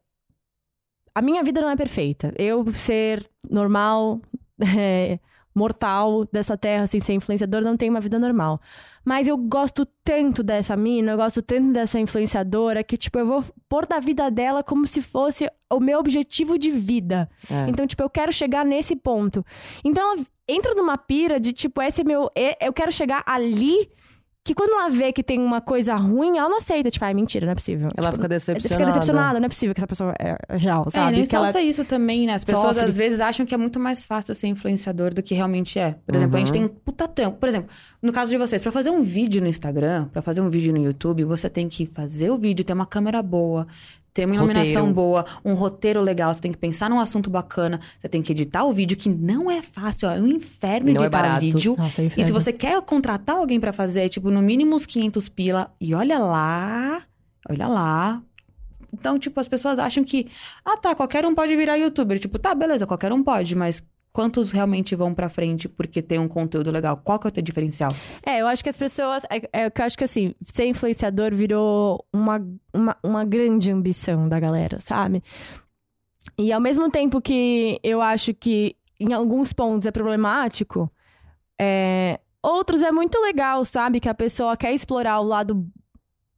a minha vida não é perfeita. Eu ser normal, é, mortal dessa terra, assim, ser influenciador, não tenho uma vida normal. Mas eu gosto tanto dessa mina, eu gosto tanto dessa influenciadora, que, tipo, eu vou pôr da vida dela como se fosse o meu objetivo de vida. É. Então, tipo, eu quero chegar nesse ponto. Então, ela entra numa pira de, tipo, esse é meu. Eu quero chegar ali. Que quando ela vê que tem uma coisa ruim, ela não aceita. Tipo, ah, é mentira, não é possível. Ela Tipo, fica decepcionada. Fica decepcionada, não é possível que essa pessoa é é real, É, sabe? nem que ela... isso também, né? As pessoas sofre. às vezes acham que é muito mais fácil ser influenciador do que realmente é. Por exemplo, a gente Uhum. tem um puta trampo. Por exemplo, no caso de vocês, pra fazer um vídeo no Instagram, pra fazer um vídeo no YouTube, você tem que fazer o vídeo, ter uma câmera boa, ter uma iluminação Roteiro. boa, um roteiro legal, você tem que pensar num assunto bacana, você tem que editar o vídeo, que não é fácil, ó, é um inferno não é editar barato. vídeo. Nossa, E se você quer contratar alguém pra fazer, é, tipo, no mínimo uns 500 pila, e olha lá, olha lá. Então, tipo, as pessoas acham que, ah, tá, qualquer um pode virar youtuber. Tipo, tá, beleza, qualquer um pode, mas quantos realmente vão pra frente porque tem um conteúdo legal? Qual que é o teu diferencial? É, eu acho que as pessoas. É, é eu acho que assim, ser influenciador virou uma, uma, uma grande ambição da galera, sabe? E ao mesmo tempo que eu acho que em alguns pontos é problemático, é, outros é muito legal, sabe? Que a pessoa quer explorar o lado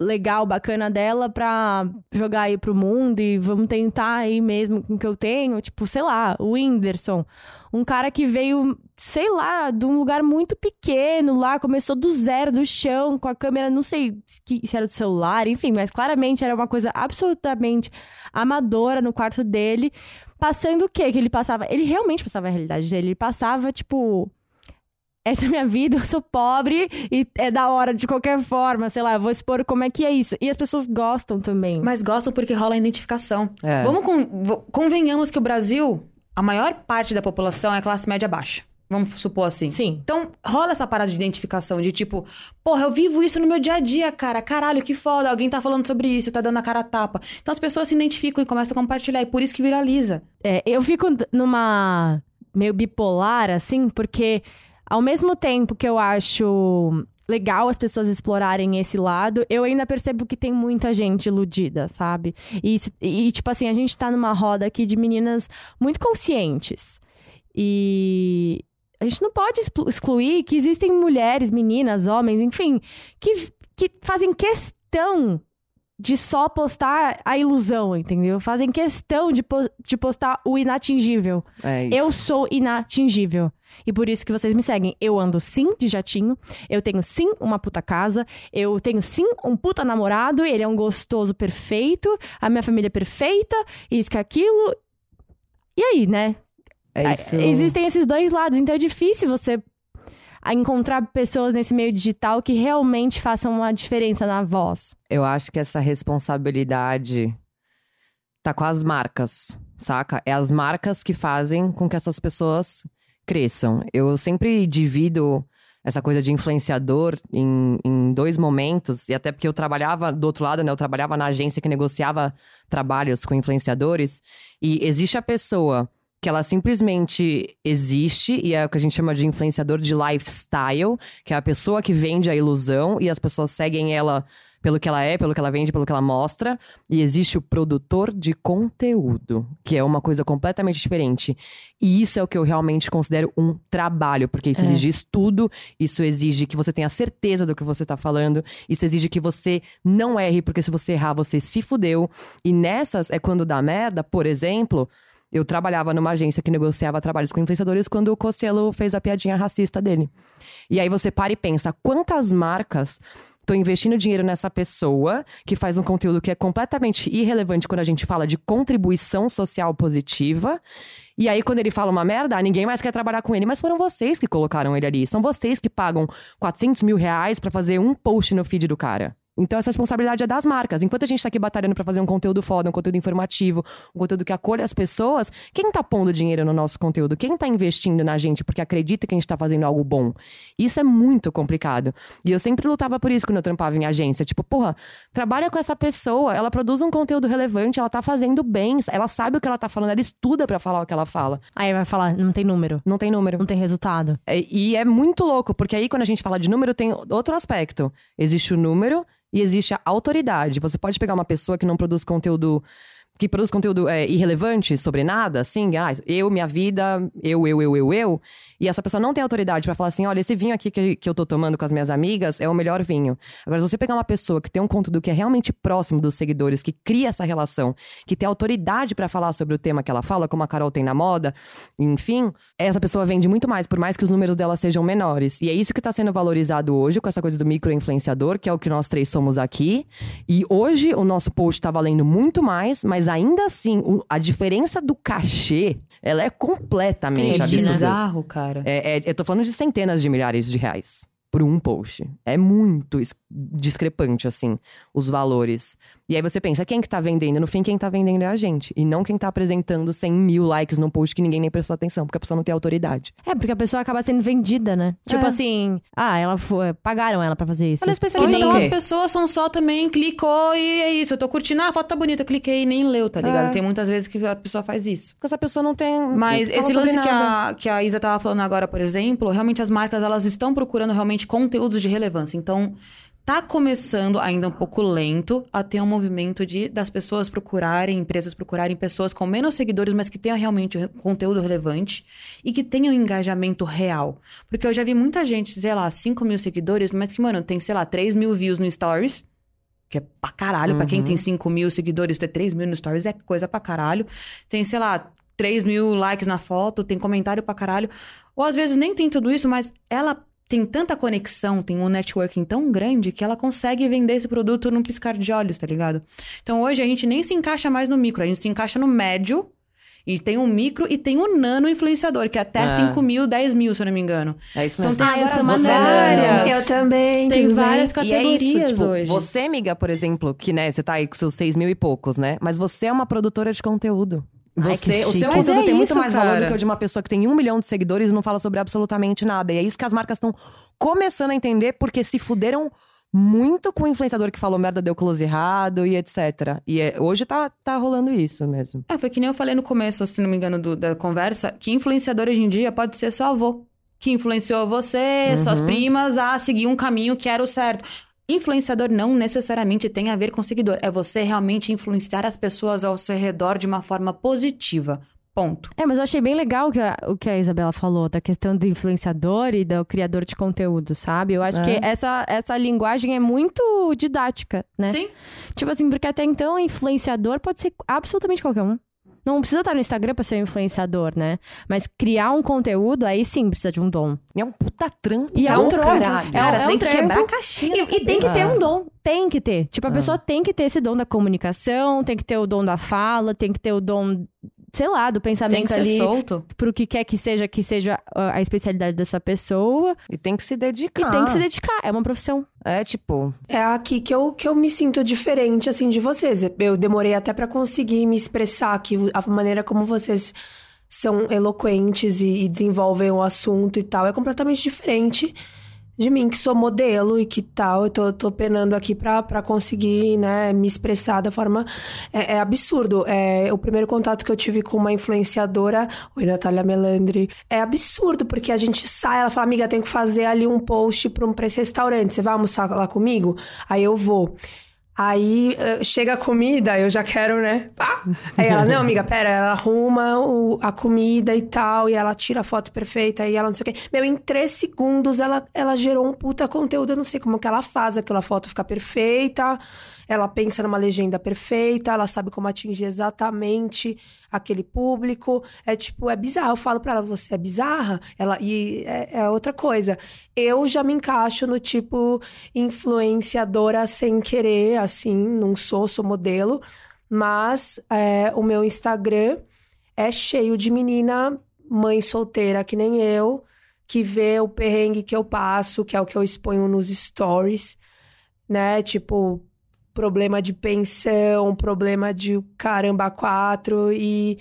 legal, bacana dela pra jogar aí pro mundo e vamos tentar aí mesmo com o que eu tenho. Tipo, sei lá, o Whindersson. Um cara que veio, sei lá, de um lugar muito pequeno lá, começou do zero, do chão, com a câmera, não sei se era do celular, enfim, mas claramente era uma coisa absolutamente amadora no quarto dele. Passando o quê que ele passava? Ele realmente passava a realidade dele. Ele passava, tipo. Essa é a minha vida, eu sou pobre e é da hora de qualquer forma, sei lá, eu vou expor como é que é isso. E as pessoas gostam também. Mas gostam porque rola a identificação. É. Vamos con- convenhamos que o Brasil, a maior parte da população é classe média baixa. Vamos supor assim. Sim. Então, rola essa parada de identificação, de tipo, porra, eu vivo isso no meu dia a dia, cara. Caralho, que foda. Alguém tá falando sobre isso, tá dando a cara a tapa. Então as pessoas se identificam e começam a compartilhar. E por isso que viraliza. É, eu fico numa meio bipolar, assim, porque ao mesmo tempo que eu acho legal as pessoas explorarem esse lado, eu ainda percebo que tem muita gente iludida, sabe? E, e, tipo assim, a gente tá numa roda aqui de meninas muito conscientes. E a gente não pode exclu- excluir que existem mulheres, meninas, homens, enfim, que, que fazem questão de só postar a ilusão, entendeu? Fazem questão de, po- de postar o inatingível. É. Eu sou inatingível. E por isso que vocês me seguem. Eu ando sim de jatinho. Eu tenho sim uma puta casa. Eu tenho sim um puta namorado. Ele é um gostoso perfeito. A minha família é perfeita. Isso que aquilo. E aí, né? É isso. Existem esses dois lados. Então é difícil você encontrar pessoas nesse meio digital que realmente façam uma diferença na voz. Eu acho que essa responsabilidade tá com as marcas, saca? É as marcas que fazem com que essas pessoas cresçam. Eu sempre divido essa coisa de influenciador em, em dois momentos, e até porque eu trabalhava do outro lado, né? Eu trabalhava na agência que negociava trabalhos com influenciadores, e existe a pessoa que ela simplesmente existe, e é o que a gente chama de influenciador de lifestyle, que é a pessoa que vende a ilusão e as pessoas seguem ela pelo que ela é, pelo que ela vende, pelo que ela mostra. E existe o produtor de conteúdo, que é uma coisa completamente diferente. E isso é o que eu realmente considero um trabalho, porque isso É. exige estudo, isso exige que você tenha certeza do que você tá falando, isso exige que você não erre, porque se você errar, você se fudeu. E nessas é quando dá merda, por exemplo. Eu trabalhava numa agência que negociava trabalhos com influenciadores quando o Cossielo fez a piadinha racista dele. E aí você para e pensa, quantas marcas estão investindo dinheiro nessa pessoa que faz um conteúdo que é completamente irrelevante quando a gente fala de contribuição social positiva. E aí, quando ele fala uma merda, ninguém mais quer trabalhar com ele. Mas foram vocês que colocaram ele ali. São vocês que pagam 400 mil reais pra fazer um post no feed do cara. Então, essa responsabilidade é das marcas. Enquanto a gente tá aqui batalhando pra fazer um conteúdo foda, um conteúdo informativo, um conteúdo que acolha as pessoas, quem tá pondo dinheiro no nosso conteúdo? Quem tá investindo na gente porque acredita que a gente tá fazendo algo bom? Isso é muito complicado. E eu sempre lutava por isso quando eu trampava em agência. Tipo, porra, trabalha com essa pessoa, ela produz um conteúdo relevante, ela tá fazendo bem, ela sabe o que ela tá falando, ela estuda pra falar o que ela fala. Aí vai falar, não tem número, Não tem número. não tem resultado. É, E é muito louco, porque aí quando a gente fala de número, tem outro aspecto. Existe o número e existe a autoridade. Você pode pegar uma pessoa que não produz conteúdo. Que produz conteúdo é, irrelevante sobre nada, assim, ah, eu, minha vida, eu, eu, eu, eu, eu. E essa pessoa não tem autoridade pra falar assim: olha, esse vinho aqui que, que eu tô tomando com as minhas amigas é o melhor vinho. Agora, se você pegar uma pessoa que tem um conteúdo que é realmente próximo dos seguidores, que cria essa relação, que tem autoridade pra falar sobre o tema que ela fala, como a Carol tem na moda, enfim, essa pessoa vende muito mais, por mais que os números dela sejam menores. E é isso que tá sendo valorizado hoje com essa coisa do micro-influenciador, que é o que nós três somos aqui. E hoje o nosso post tá valendo muito mais, mas ainda assim, o- a diferença do cachê, ela é completamente É né? absurda. bizarro, cara. É, é- eu tô falando de centenas de milhares de reais por um post. É muito discrepante, assim, os valores. E aí você pensa, quem que tá vendendo? No fim, quem tá vendendo é a gente. E não quem tá apresentando 100 mil likes num post que ninguém nem prestou atenção, porque a pessoa não tem autoridade. É, porque a pessoa acaba sendo vendida, né? Tipo É. assim, ah, ela foi. Pagaram ela pra fazer isso. Ela é especialista então as pessoas são só também, clicou e é isso. Eu tô curtindo, ah, a foto tá bonita, eu cliquei e nem leu, tá ligado? É. Tem muitas vezes que a pessoa faz isso. Porque essa pessoa não tem. Mas não esse lance que a, que a Isa tava falando agora, por exemplo, realmente as marcas elas estão procurando realmente conteúdos de relevância. Então, tá começando ainda um pouco lento a ter um movimento de das pessoas procurarem, empresas procurarem pessoas com menos seguidores, mas que tenham realmente um conteúdo relevante e que tenham engajamento real. Porque eu já vi muita gente, sei lá, 5 mil seguidores, mas que, mano, tem, sei lá, 3 mil views no Stories. Que é pra caralho. Pra quem Uhum. tem 5 mil seguidores, ter 3 mil no Stories é coisa pra caralho. Tem, sei lá, 3 mil likes na foto, tem comentário pra caralho. Ou às vezes nem tem tudo isso, mas ela tem tanta conexão, tem um networking tão grande que ela consegue vender esse produto num piscar de olhos, tá ligado? Então hoje a gente nem se encaixa mais no micro, a gente se encaixa no médio. E tem um micro e tem um nano influenciador, que é até É. 5 mil, 10 mil, se eu não me engano. É isso Então mesmo. tem Ah, eu sou várias. Eu também. Tem bem? várias E é isso, categorias tipo, hoje. você, amiga, por exemplo, que né, você tá aí com seus seis mil e poucos, né? Mas você é uma produtora de conteúdo. Ai, Você, que o seu conteúdo é tem muito isso, mais valor do cara. que o de uma pessoa que tem um milhão de seguidores e não fala sobre absolutamente nada. E é isso que as marcas estão começando a entender, porque se fuderam muito com o influenciador que falou merda, deu close errado e etc. E é- hoje tá, tá rolando isso mesmo. É, foi que nem eu falei no começo, se não me engano, do- da conversa, que influenciador hoje em dia pode ser seu avô. Que influenciou você, Uhum. suas primas, a seguir um caminho que era o certo. Influenciador não necessariamente tem a ver com seguidor. É você realmente influenciar as pessoas ao seu redor de uma forma positiva. Ponto. É, mas eu achei bem legal o que a, o que a Isabela falou, da questão do influenciador e do criador de conteúdo, sabe? Eu acho É. que essa, essa linguagem é muito didática, né? Sim. Tipo assim, porque até então, influenciador pode ser absolutamente qualquer um. Não precisa estar no Instagram pra ser um influenciador, né? Mas criar um conteúdo, aí sim precisa de um dom. É um puta trampo. E é um trampo. caralho. É, Cara, é um tem que trampo. quebrar a caixinha. E, e tem que ter um dom. Tem que ter. Tipo, a Ah. pessoa tem que ter esse dom da comunicação, tem que ter o dom da fala, tem que ter o dom, sei lá, do Tem pensamento que ser ali. solto. Pro que quer que seja, que seja a a especialidade dessa pessoa. E tem que se E dedicar. tem que se dedicar. É uma profissão. É tipo, É aqui que eu, que eu me sinto diferente, assim, de vocês. Eu demorei até pra conseguir me expressar aqui, a maneira como vocês são eloquentes e, e desenvolvem o assunto e tal, é completamente diferente de mim, que sou modelo e que tal. Eu tô, tô penando aqui pra, pra conseguir, né, me expressar da forma... É, é absurdo. É, o primeiro contato que eu tive com uma influenciadora... Oi, Natália Melandri. É absurdo, porque a gente sai, ela fala, amiga, tenho que fazer ali um post pra, um, pra esse restaurante. Você vai almoçar lá comigo? Aí eu vou. Aí eh, chega a comida, eu já quero, né? Pá! Aí ela, não, amiga, pera, ela arruma o- a comida e tal, e ela tira a foto perfeita, e ela não sei o quê. Meu, em três segundos ela, ela gerou um puta conteúdo, eu não sei como que ela faz aquela foto ficar perfeita. Ela pensa numa legenda perfeita, ela sabe como atingir exatamente aquele público. É tipo, é bizarro. Eu falo pra ela, você é bizarra? Ela, e é, é outra coisa. Eu já me encaixo no tipo influenciadora sem querer, assim, não sou, sou modelo. Mas é, o meu Instagram é cheio de menina mãe solteira que nem eu, que vê o perrengue que eu passo, que é o que eu exponho nos stories, né? Tipo, problema de pensão, problema de caramba quatro e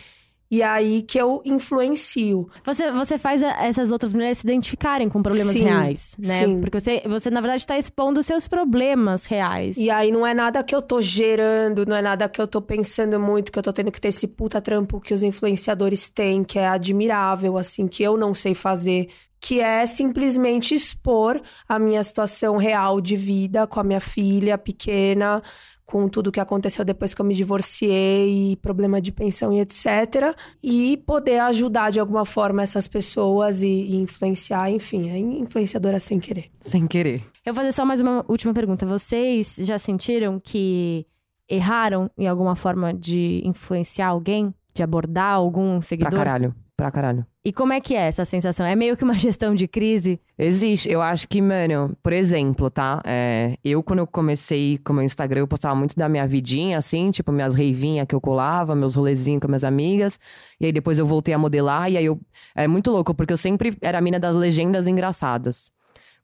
e aí que eu influencio. Você, você faz a- essas outras mulheres se identificarem com problemas Sim, reais, né? sim. Porque você, você, na verdade, está expondo os seus problemas reais. E aí não é nada que eu tô gerando, não é nada que eu tô pensando muito, que eu tô tendo que ter esse puta trampo que os influenciadores têm, que é admirável, assim, que eu não sei fazer. Que é simplesmente expor a minha situação real de vida com a minha filha pequena, com tudo que aconteceu depois que eu me divorciei, problema de pensão e etc. E poder ajudar de alguma forma essas pessoas e, e influenciar, enfim, é influenciadora sem querer. sem querer. Eu vou fazer só mais uma última pergunta. Vocês já sentiram que erraram em alguma forma de influenciar alguém? De abordar algum Pra seguidor? caralho. Pra caralho. E como é que é essa sensação? É meio que uma gestão de crise? Existe. Eu acho que, mano, por exemplo, tá? É, eu, quando eu comecei com o meu Instagram, eu postava muito da minha vidinha, assim, tipo, minhas reivinhas que eu colava, meus rolezinhos com minhas amigas. E aí depois eu voltei a modelar, e aí eu. É muito louco, porque eu sempre era a mina das legendas engraçadas.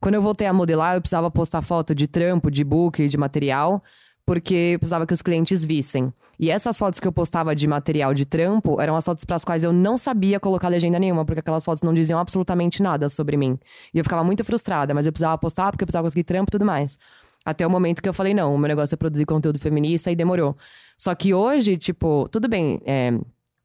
Quando eu voltei a modelar, eu precisava postar foto de trampo, de book, de material. Porque eu precisava que os clientes vissem. E essas fotos que eu postava de material de trampo eram as fotos para as quais eu não sabia colocar legenda nenhuma, porque aquelas fotos não diziam absolutamente nada sobre mim. E eu ficava muito frustrada, mas eu precisava postar porque eu precisava conseguir trampo e tudo mais. Até o momento que eu falei, não, o meu negócio é produzir conteúdo feminista e demorou. Só que hoje, tipo, tudo bem, é,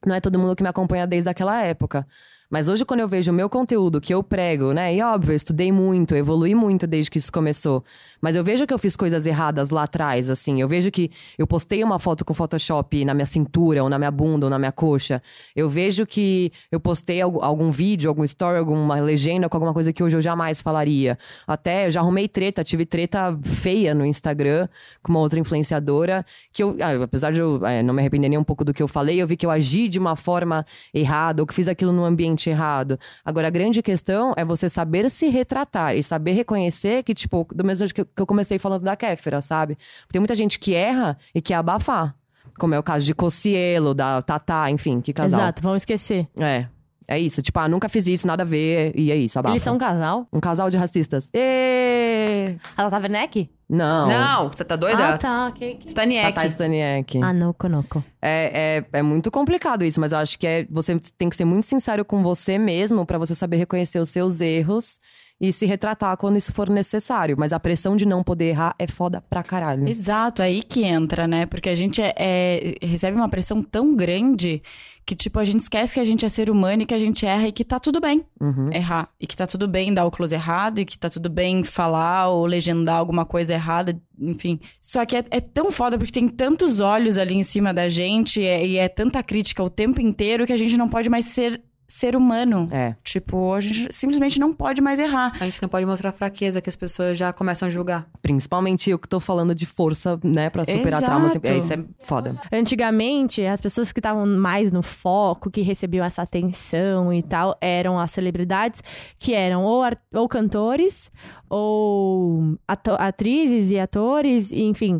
não é todo mundo que me acompanha desde aquela época. Mas hoje, quando eu vejo o meu conteúdo que eu prego, né? E óbvio, eu estudei muito, eu evolui muito desde que isso começou. Mas eu vejo que eu fiz coisas erradas lá atrás, assim. Eu vejo que eu postei uma foto com Photoshop na minha cintura, ou na minha bunda, ou na minha coxa. Eu vejo que eu postei algum vídeo, algum story, alguma legenda com alguma coisa que hoje eu jamais falaria. Até eu já arrumei treta, tive treta feia no Instagram com uma outra influenciadora. Que eu, ah, apesar de eu é, não me arrepender nem um pouco do que eu falei, eu vi que eu agi de uma forma errada, ou que fiz aquilo no ambiente errado. Agora, a grande questão é você saber se retratar e saber reconhecer que, tipo, do mesmo jeito que eu comecei falando da Kéfera, sabe? Tem muita gente que erra e quer abafar. Como é o caso de Cocielo, da Tatá, enfim, que casal. Exato, vamos esquecer. É. É isso, tipo, ah, nunca fiz isso, nada a ver, e é isso, abafa. Eles são um casal? Um casal de racistas. Ê! Ela tá Werneck? Não. Não, você tá doida? Ah, tá. Que, que... Staniek. Tata Staniek. Ah, noco, noco. É, é, é muito complicado isso, mas eu acho que é, você tem que ser muito sincero com você mesmo pra você saber reconhecer os seus erros e se retratar quando isso for necessário. Mas a pressão de não poder errar é foda pra caralho. Exato, aí que entra, né? Porque a gente é, é- recebe uma pressão tão grande que, tipo, a gente esquece que a gente é ser humano e que a gente erra e que tá tudo bem Uhum. errar. E que tá tudo bem dar o close errado e que tá tudo bem falar ou legendar alguma coisa errada, enfim. Só que é, é tão foda porque tem tantos olhos ali em cima da gente e é, e é tanta crítica o tempo inteiro que a gente não pode mais ser ser humano. É. Tipo, a gente simplesmente não pode mais errar. A gente não pode mostrar fraqueza que as pessoas já começam a julgar. Principalmente eu que tô falando de força, né, pra superar Exato. traumas. É, isso é foda. Antigamente, as pessoas que estavam mais no foco, que recebiam essa atenção e tal, eram as celebridades que eram ou, ou cantores, ou atrizes e atores, enfim.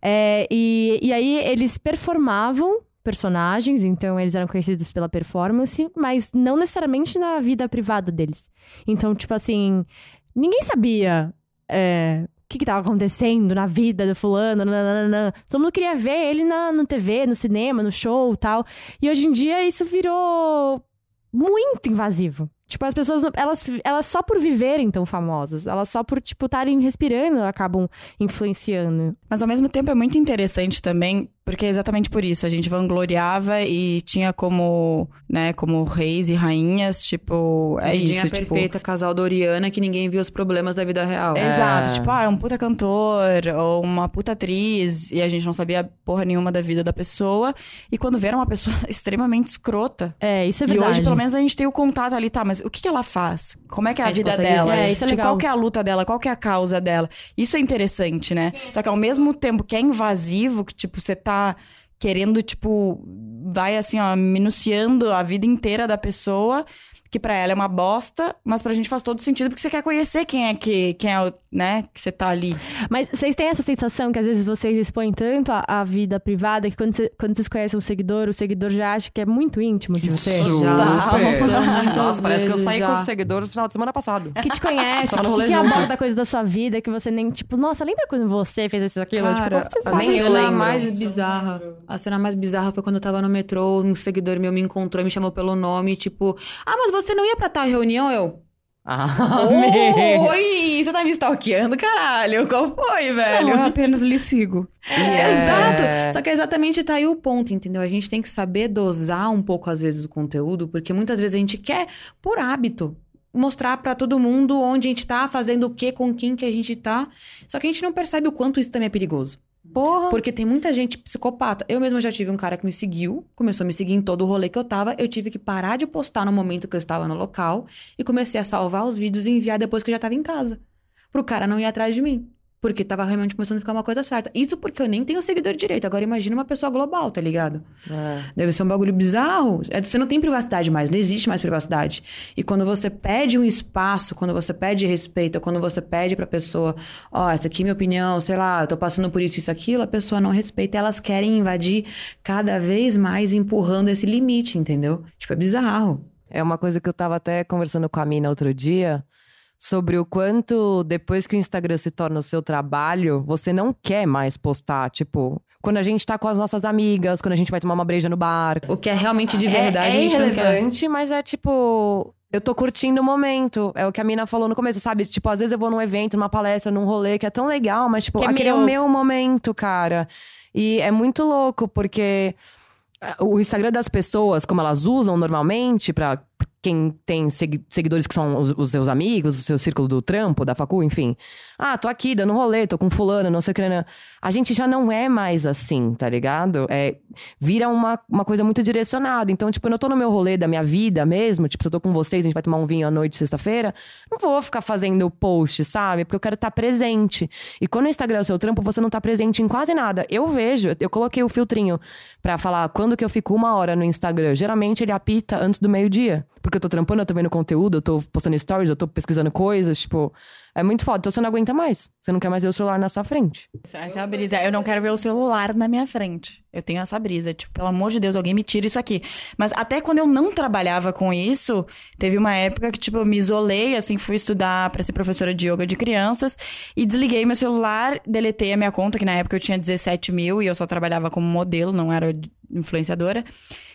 É, e, e aí eles performavam personagens, então eles eram conhecidos pela performance, mas não necessariamente na vida privada deles. Então, tipo assim, ninguém sabia é, o que, que tava acontecendo na vida do fulano, nananana. todo mundo queria ver ele na, na TV, no cinema, no show tal. E hoje em dia isso virou muito invasivo. Tipo, as pessoas, elas, elas só por viverem tão famosas, elas só por, tipo, estarem respirando, acabam influenciando. Mas ao mesmo tempo é muito interessante também, porque é exatamente por isso. A gente vangloriava e tinha como, né, como reis e rainhas, tipo, é Vidinha isso, tipo. perfeita, casal Doriana, que ninguém viu os problemas da vida real. Exato, É. tipo, ah, é um puta cantor ou uma puta atriz e a gente não sabia porra nenhuma da vida da pessoa. E quando vieram uma pessoa extremamente escrota. É, isso é e verdade. hoje, pelo menos, a gente tem o contato ali, tá, mas o que, que ela faz? Como é que é a, A vida consegue dela? É, isso é Tipo, legal. qual que é a luta dela? Qual que é a causa dela? Isso é interessante, né? Só que ao mesmo tempo que é invasivo, que, tipo, você tá querendo, tipo, vai assim, ó, minuciando a vida inteira da pessoa, que pra ela é uma bosta, mas pra gente faz todo sentido porque você quer conhecer quem é que, quem é o, né, que você tá ali. Mas vocês têm essa sensação que às vezes vocês expõem tanto a, a vida privada que quando, cê- quando vocês conhecem um seguidor, o seguidor já acha que é muito íntimo de você? Já, aconteceu muitas Nossa, parece que eu saí já. com o seguidor no final de semana passado. Que te conhece, Só no rolê que junto. aborda coisa da sua vida que você nem, tipo, nossa, lembra quando você fez isso aquilo? Cara, tipo, você nem eu cena lembro. mais bizarra. A cena mais bizarra foi quando eu tava no metrô, um seguidor meu me encontrou e me chamou pelo nome, tipo, ah, mas você não ia pra tal reunião? Eu. Ah. Oi, você tá me stalkeando, caralho? Qual foi, velho? Eu apenas lhe sigo. É. Exato! Só que exatamente tá aí o ponto, entendeu? A gente tem que saber dosar um pouco, às vezes, o conteúdo, porque muitas vezes a gente quer, por hábito, mostrar pra todo mundo onde a gente tá, fazendo o que, com quem que a gente tá. Só que a gente não percebe o quanto isso também é perigoso. Porra. Porque tem muita gente psicopata. Eu mesma já tive um cara que me seguiu, começou a me seguir em todo o rolê que eu tava. Eu tive que parar de postar no momento que eu estava no local e comecei a salvar os vídeos e enviar depois que eu já tava em casa. Pro cara não ir atrás de mim. Porque tava realmente começando a ficar uma coisa certa. Isso porque eu nem tenho seguidor direito. Agora imagina uma pessoa global, tá ligado? É. Deve ser um bagulho bizarro. É, Você não tem privacidade mais, não existe mais privacidade. E quando você pede um espaço, quando você pede respeito, quando você pede pra pessoa, ó, essa aqui é minha opinião, sei lá, eu tô passando por isso, isso, aquilo, a pessoa não respeita. Elas querem invadir cada vez mais, empurrando esse limite, entendeu? Tipo, é bizarro. É uma coisa que eu tava até conversando com a Mina outro dia sobre o quanto depois que o Instagram se torna o seu trabalho, você não quer mais postar, tipo, quando a gente tá com as nossas amigas, quando a gente vai tomar uma breja no bar. O que é realmente de verdade, é, é irrelevante, mas é tipo, eu tô curtindo o momento. É o que a mina falou no começo, sabe? Tipo, às vezes eu vou num evento, numa palestra, num rolê que é tão legal, mas, tipo, Que é aquele é o meu. meu momento, cara. E é muito louco, porque o Instagram das pessoas, como elas usam normalmente, pra quem tem segui- seguidores que são os, os seus amigos, o seu círculo do trampo, da facu, enfim. Ah, tô aqui dando rolê, tô com fulano, não sei o que. né? A gente já não é mais assim, tá ligado? É, vira uma, uma coisa muito direcionada. Então, tipo, quando eu tô no meu rolê da minha vida mesmo, tipo, se eu tô com vocês, a gente vai tomar um vinho à noite, sexta-feira, não vou ficar fazendo post, sabe? Porque eu quero estar presente. E quando o Instagram é o seu trampo, você não tá presente em quase nada. Eu vejo, eu coloquei o filtrinho pra falar quando que eu fico uma hora no Instagram. Geralmente ele apita antes do meio-dia. Porque eu tô trampando, eu tô vendo conteúdo, eu tô postando stories, eu tô pesquisando coisas, tipo, é muito foda. Então você não aguenta mais. Você não quer mais ver o celular na sua frente. Essa é brisa. Eu não quero ver o celular na minha frente. Eu tenho essa brisa. Tipo, pelo amor de Deus, alguém me tira isso aqui. Mas até quando eu não trabalhava com isso, teve uma época que, tipo, eu me isolei, assim, fui estudar pra ser professora de yoga de crianças e desliguei meu celular, deletei a minha conta, que na época eu tinha 17 mil e eu só trabalhava como modelo, não era influenciadora.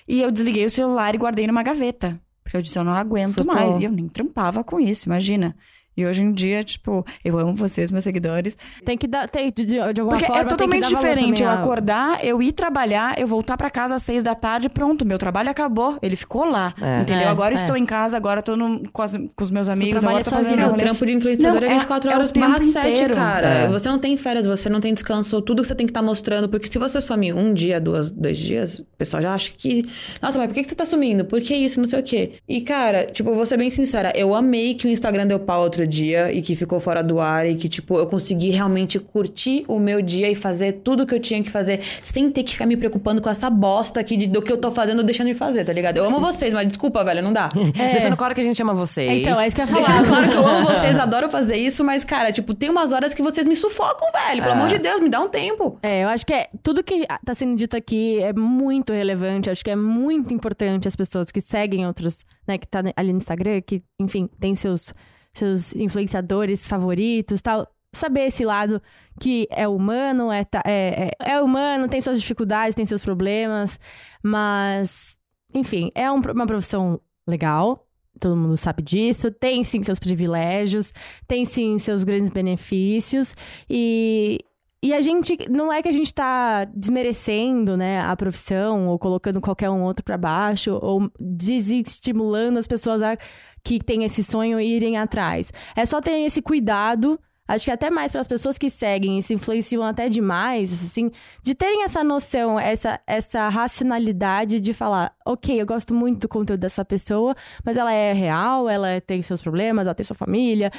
E eu desliguei o celular e guardei numa gaveta. Porque eu disse, eu não aguento mais. E eu nem trampava com isso, imagina. E hoje em dia, tipo, eu amo vocês, meus seguidores. Tem que dar. Tem, de, de alguma Porque forma. é totalmente diferente eu acordar, eu ir trabalhar, eu voltar pra casa às seis da tarde, pronto, meu trabalho acabou. Ele ficou lá. É. Entendeu? É, agora é. estou em casa, agora estou no- com, as- com os meus amigos, agora é tô sua fazendo É, o rolê. trampo de influenciador Não, é é- 24 é horas tempo barra 7, inteiro. cara. É. Você não tem férias, você não tem descanso, tudo que você tem que estar mostrando. Porque se você some um dia, duas, dois dias, o pessoal já acha que. Nossa, mas por que que você tá sumindo? Por que isso? Não sei o quê. E, cara, tipo, vou ser bem sincera, eu amei que o Instagram deu pau outro dia e que ficou fora do ar e que, tipo, eu consegui realmente curtir o meu dia e fazer tudo que eu tinha que fazer sem ter que ficar me preocupando com essa bosta aqui de, do que eu tô fazendo ou deixando de fazer, tá ligado? Eu amo vocês, mas desculpa, velho, não dá. Deixando claro que a gente ama vocês. Então, é isso que eu ia falar. Deixando claro que eu amo vocês, adoro fazer isso, mas, cara, tipo, tem umas horas que vocês me sufocam, velho. Pelo É. amor de Deus, me dá um tempo. É, eu acho que é, tudo que tá sendo dito aqui é muito relevante. Acho que é muito importante as pessoas que seguem outros, né, que tá ali no Instagram, que, enfim, tem seus, seus influenciadores favoritos tal. Saber esse lado que é humano, é, é, é, é humano, tem suas dificuldades, tem seus problemas, mas, enfim, é um- uma profissão legal. Todo mundo sabe disso. Tem sim seus privilégios, tem sim seus grandes benefícios. E, e a gente, não é que a gente tá desmerecendo, né, a profissão ou colocando qualquer um outro pra baixo ou desestimulando as pessoas a, que têm esse sonho irem atrás. É só ter esse cuidado, acho que até mais para as pessoas que seguem e se influenciam até demais, assim, de terem essa noção, essa, essa racionalidade de falar, ok, eu gosto muito do conteúdo dessa pessoa, mas ela é real, ela tem seus problemas, ela tem sua família,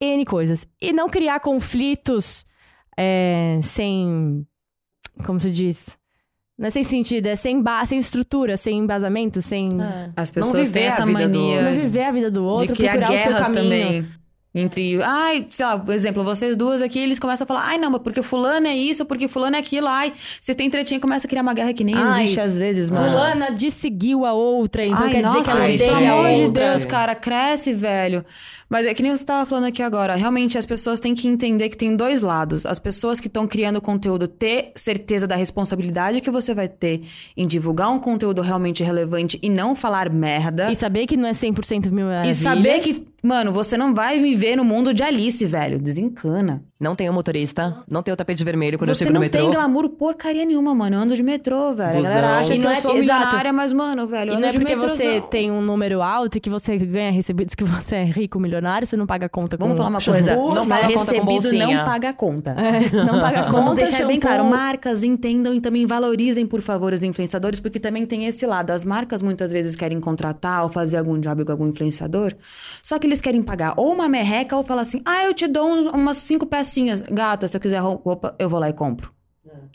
N coisas. E não criar conflitos é, sem. Como se diz? Não é sem sentido, é sem, ba sem estrutura, sem embasamento, sem. As Não pessoas viver têm a essa vida do mania Não viver a vida do outro, de criar procurar o seu guerras caminho. também. Entre, ai, sei lá, por exemplo, vocês duas aqui, eles começam a falar, ai, não, mas porque fulano é isso, porque fulano é aquilo, ai, vocês têm tretinha, começa a criar uma guerra que nem Ai, existe às vezes, mano. Fulana desseguiu a outra, então Ai, quer nossa, dizer que ela gente, pelo amor de. Deus, cara, cresce, velho. Mas é que nem você tava falando aqui agora. Realmente, as pessoas têm que entender que tem dois lados. As pessoas que estão criando conteúdo ter certeza da responsabilidade que você vai ter em divulgar um conteúdo realmente relevante e não falar merda. E saber que não é 100% mil E saber que, mano, você não vai viver no mundo de Alice, velho. Desencana. Não tem o motorista, não tem o tapete vermelho quando eu você chego no não metrô. tem glamour porcaria nenhuma, mano. Eu ando de metrô, velho. A galera Busão. acha E que não eu é- sou exato. milionária, mas, mano, velho, eu E ando não é porque metrôzão. você tem um número alto e que você ganha recebidos que você é rico, milionário, você não paga conta com Vamos falar uma shampoo, coisa. Não né? paga conta com Recebido bolsinha. não paga conta. É, não paga conta, Vamos deixar bem shampoo. claro, marcas entendam e também valorizem, por favor, os influenciadores, porque também tem esse lado. As marcas muitas vezes querem contratar ou fazer algum job com algum influenciador, só que eles querem pagar ou uma merreca ou falar assim, ah, eu te dou umas cinco pecinhas. Gata, se eu quiser roupa, eu vou lá e compro.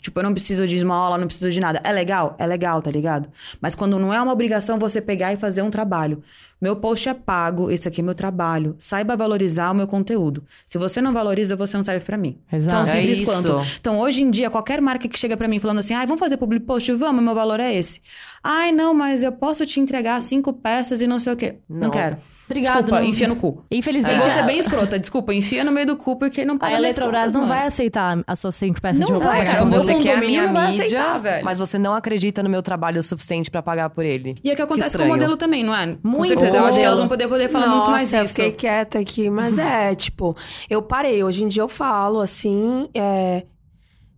Tipo, eu não preciso de esmola, não preciso de nada. É legal? É legal, tá ligado? Mas quando não é uma obrigação você pegar e fazer um trabalho. Meu post é pago, esse aqui é meu trabalho. Saiba valorizar o meu conteúdo. Se você não valoriza, você não serve pra mim. Exato. Tão É simples isso. quanto. Então, hoje em dia, qualquer marca que chega pra mim falando assim, ai, vamos fazer public post? Vamos, meu valor é esse. Ai, não, mas eu posso te entregar cinco peças e não sei o quê. Não, Não. quero. Obrigado. Desculpa, não- enfia no cu. Infelizmente, Eu vou ser a- bem escrota. Desculpa, enfia no meio do cu porque não a paga minhas Eletrobras não mano. vai aceitar as suas cinco peças Não de roupa. vai, cara, Você quer a condomínio minha não vai mídia, aceitar, velho. mas você não acredita no meu trabalho o suficiente pra pagar por ele. E é o que acontece com o modelo também, não é? Com Muito. certeza. Eu acho que elas vão poder, poder falar muito mais Nossa, eu isso. fiquei quieta aqui, mas é, tipo, eu parei. Hoje em dia eu falo assim, é.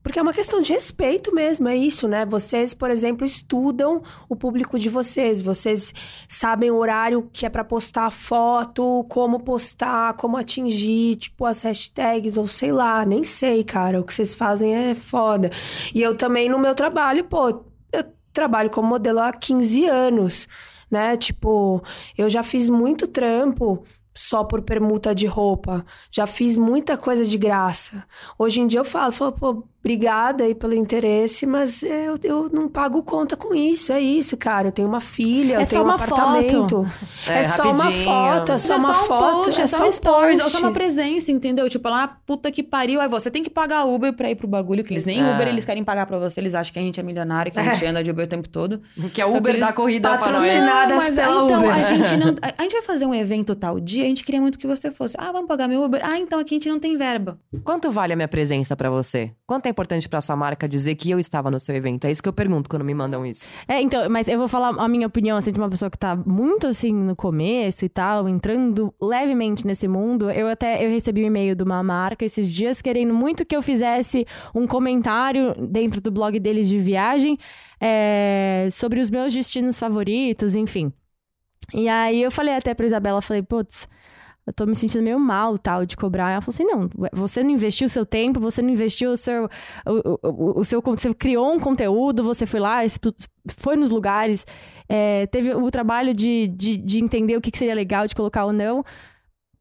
Porque é uma questão de respeito mesmo, é isso, né? Vocês, por exemplo, estudam o público de vocês. Vocês sabem o horário que é pra postar foto, como postar, como atingir, tipo, as hashtags, ou sei lá, nem sei, cara. O que vocês fazem é foda. E eu também, no meu trabalho, pô, eu trabalho como modelo há 15 anos, né? Tipo, eu já fiz muito trampo só por permuta de roupa. Já fiz muita coisa de graça. Hoje em dia eu falo, falo pô, obrigada aí pelo interesse, mas eu, eu não pago conta com isso. É isso, cara. Eu tenho uma filha, É eu tenho um uma apartamento. É, É, só uma foto, é só é uma só um foto, post, é só um stories, é só post. uma presença, entendeu? Tipo, lá na puta que pariu, aí você tem que pagar Uber pra ir pro bagulho, que eles nem É. Uber eles querem pagar pra você, eles acham que a gente é milionário, que a gente anda de Uber o tempo todo. Que é Uber da corrida para nós. mas pela então, Uber. a gente não. A, a gente vai fazer um evento tal dia, a gente queria muito que você fosse. Ah, vamos pagar meu Uber? Ah, então aqui a gente não tem verba. Quanto vale a minha presença pra você? Quanto é importante pra sua marca dizer que eu estava no seu evento? É isso que eu pergunto quando me mandam isso. É, então, mas eu vou falar a minha opinião, assim, de uma pessoa que tá muito, assim, no começo e tal, entrando levemente nesse mundo. Eu até, eu recebi um e-mail de uma marca esses dias querendo muito que eu fizesse um comentário dentro do blog deles de viagem é, sobre os meus destinos favoritos, enfim. E aí eu falei até pra Isabela, falei, putz, eu tô me sentindo meio mal, tal, de cobrar. Ela falou assim, não, você não investiu o seu tempo, você não investiu o seu... O, o, o seu você criou um conteúdo, você foi lá, foi nos lugares, é, teve o trabalho de, de, de entender o que, seria legal de colocar ou não.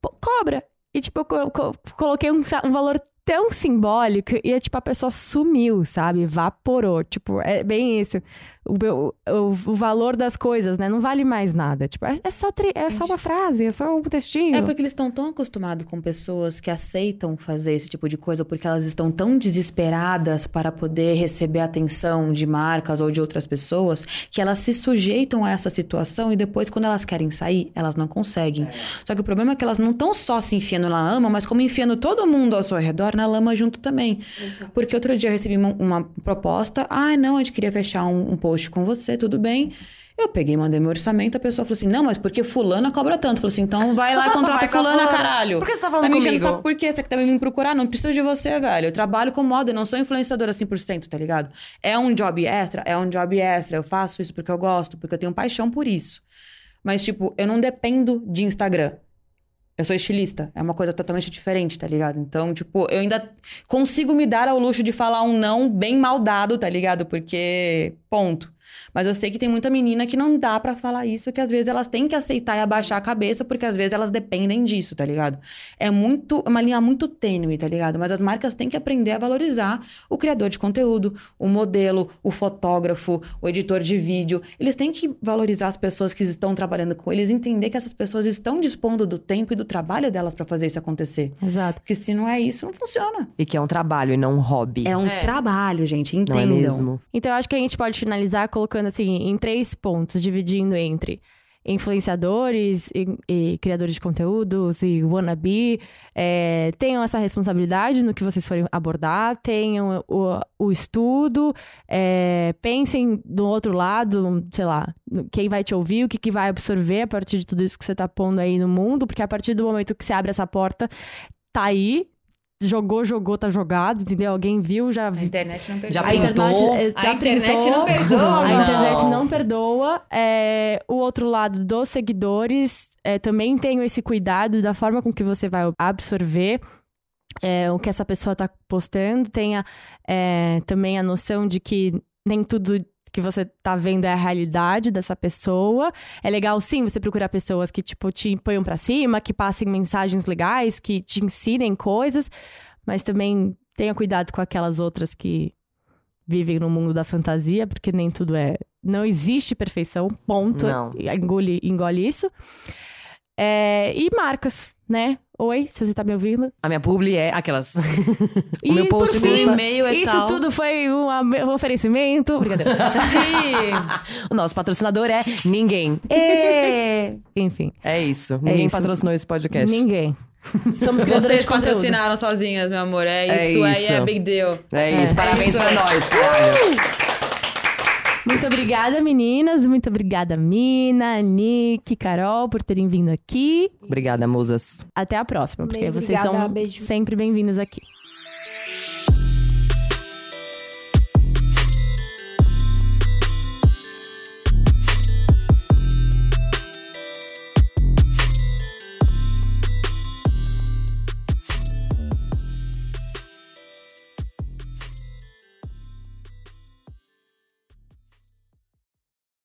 Pô, cobra! E, tipo, eu co- co- coloquei um, um valor tão simbólico e, tipo, a pessoa sumiu, sabe? Evaporou. Tipo, é bem isso. O, meu- o, o valor das coisas, né? Não vale mais nada. Tipo, é, é só, tre- é só uma frase, é só um textinho. É porque eles estão tão acostumados com pessoas que aceitam fazer esse tipo de coisa porque elas estão tão desesperadas para poder receber atenção de marcas ou de outras pessoas que elas se sujeitam a essa situação e depois, quando elas querem sair, elas não conseguem. Só que o problema é que elas não estão só se enfiando na lama, mas como enfiando todo mundo ao seu redor na lama junto também. Porque outro dia eu recebi uma, uma proposta, ah, não, a gente queria fechar um, um post com você, tudo bem. Eu peguei, mandei meu orçamento, a pessoa falou assim: não, mas porque fulana cobra tanto. Eu falei assim: então vai lá e contrata fulana, caralho. Por que você tá falando Tá me comigo? saco por quê? Você que tá me procurar? Não preciso de você, velho. Eu trabalho com moda, eu não sou influenciadora 100%, tá ligado? É um job extra? É um job extra. Eu faço isso porque eu gosto, porque eu tenho paixão por isso. Mas, tipo, eu não dependo de Instagram. Eu sou estilista, é uma coisa totalmente diferente, tá ligado? Então, tipo, eu ainda consigo me dar ao luxo de falar um não bem mal dado, tá ligado? Porque, ponto. Mas eu sei que tem muita menina que não dá pra falar isso, que às vezes elas têm que aceitar e abaixar a cabeça, porque às vezes elas dependem disso, tá ligado? É muito, é uma linha muito tênue, tá ligado? Mas as marcas têm que aprender a valorizar o criador de conteúdo, o modelo, o fotógrafo, o editor de vídeo. Eles têm que valorizar as pessoas que estão trabalhando com eles, entender que essas pessoas estão dispondo do tempo e do trabalho delas pra fazer isso acontecer. Exato. Porque se não é isso, não funciona. E que é um trabalho e não um hobby. É um É. trabalho, gente, Não entendam. é mesmo? Então, eu acho que a gente pode finalizar colocando assim em três pontos, dividindo entre influenciadores e, e criadores de conteúdos e wannabe. É, tenham essa responsabilidade no que vocês forem abordar, tenham o, o estudo, é, pensem do outro lado, sei lá, quem vai te ouvir, o que, que vai absorver a partir de tudo isso que você tá pondo aí no mundo, porque a partir do momento que você abre essa porta, tá aí. Jogou, jogou, tá jogado, entendeu? Alguém viu, já A internet não perdoa. Já a internet, já A internet pintou. não perdoa, A internet não perdoa. É, o outro lado dos seguidores é, também tem esse cuidado da forma com que você vai absorver é, o que essa pessoa tá postando. Tenha é, também a noção de que nem tudo que você tá vendo é a realidade dessa pessoa. É legal, sim, você procurar pessoas que, tipo, te ponham pra cima, que passem mensagens legais, que te ensinem coisas, mas também tenha cuidado com aquelas outras que vivem no mundo da fantasia, porque nem tudo é. Não existe perfeição, ponto. Não. Engole, engole isso. É, e marcas, né? Oi, se você tá me ouvindo. A minha publi é aquelas. E, o meu por post fim, custa. e-mail e Isso tal. tudo foi um um oferecimento. Brincadeira. O nosso patrocinador é ninguém. Ê! Enfim, É isso. Ninguém isso. patrocinou esse podcast. ninguém. Somos criadores Vocês patrocinaram sozinhas, meu amor. É É isso, aí isso. é big deal. É isso. É. Parabéns É isso. pra nós, caralho. Muito obrigada, meninas. Muito obrigada, Mina, Nick, Carol, por terem vindo aqui. Obrigada, musas. Até a próxima, porque Bem, vocês obrigada, são beijo. sempre bem-vindas aqui.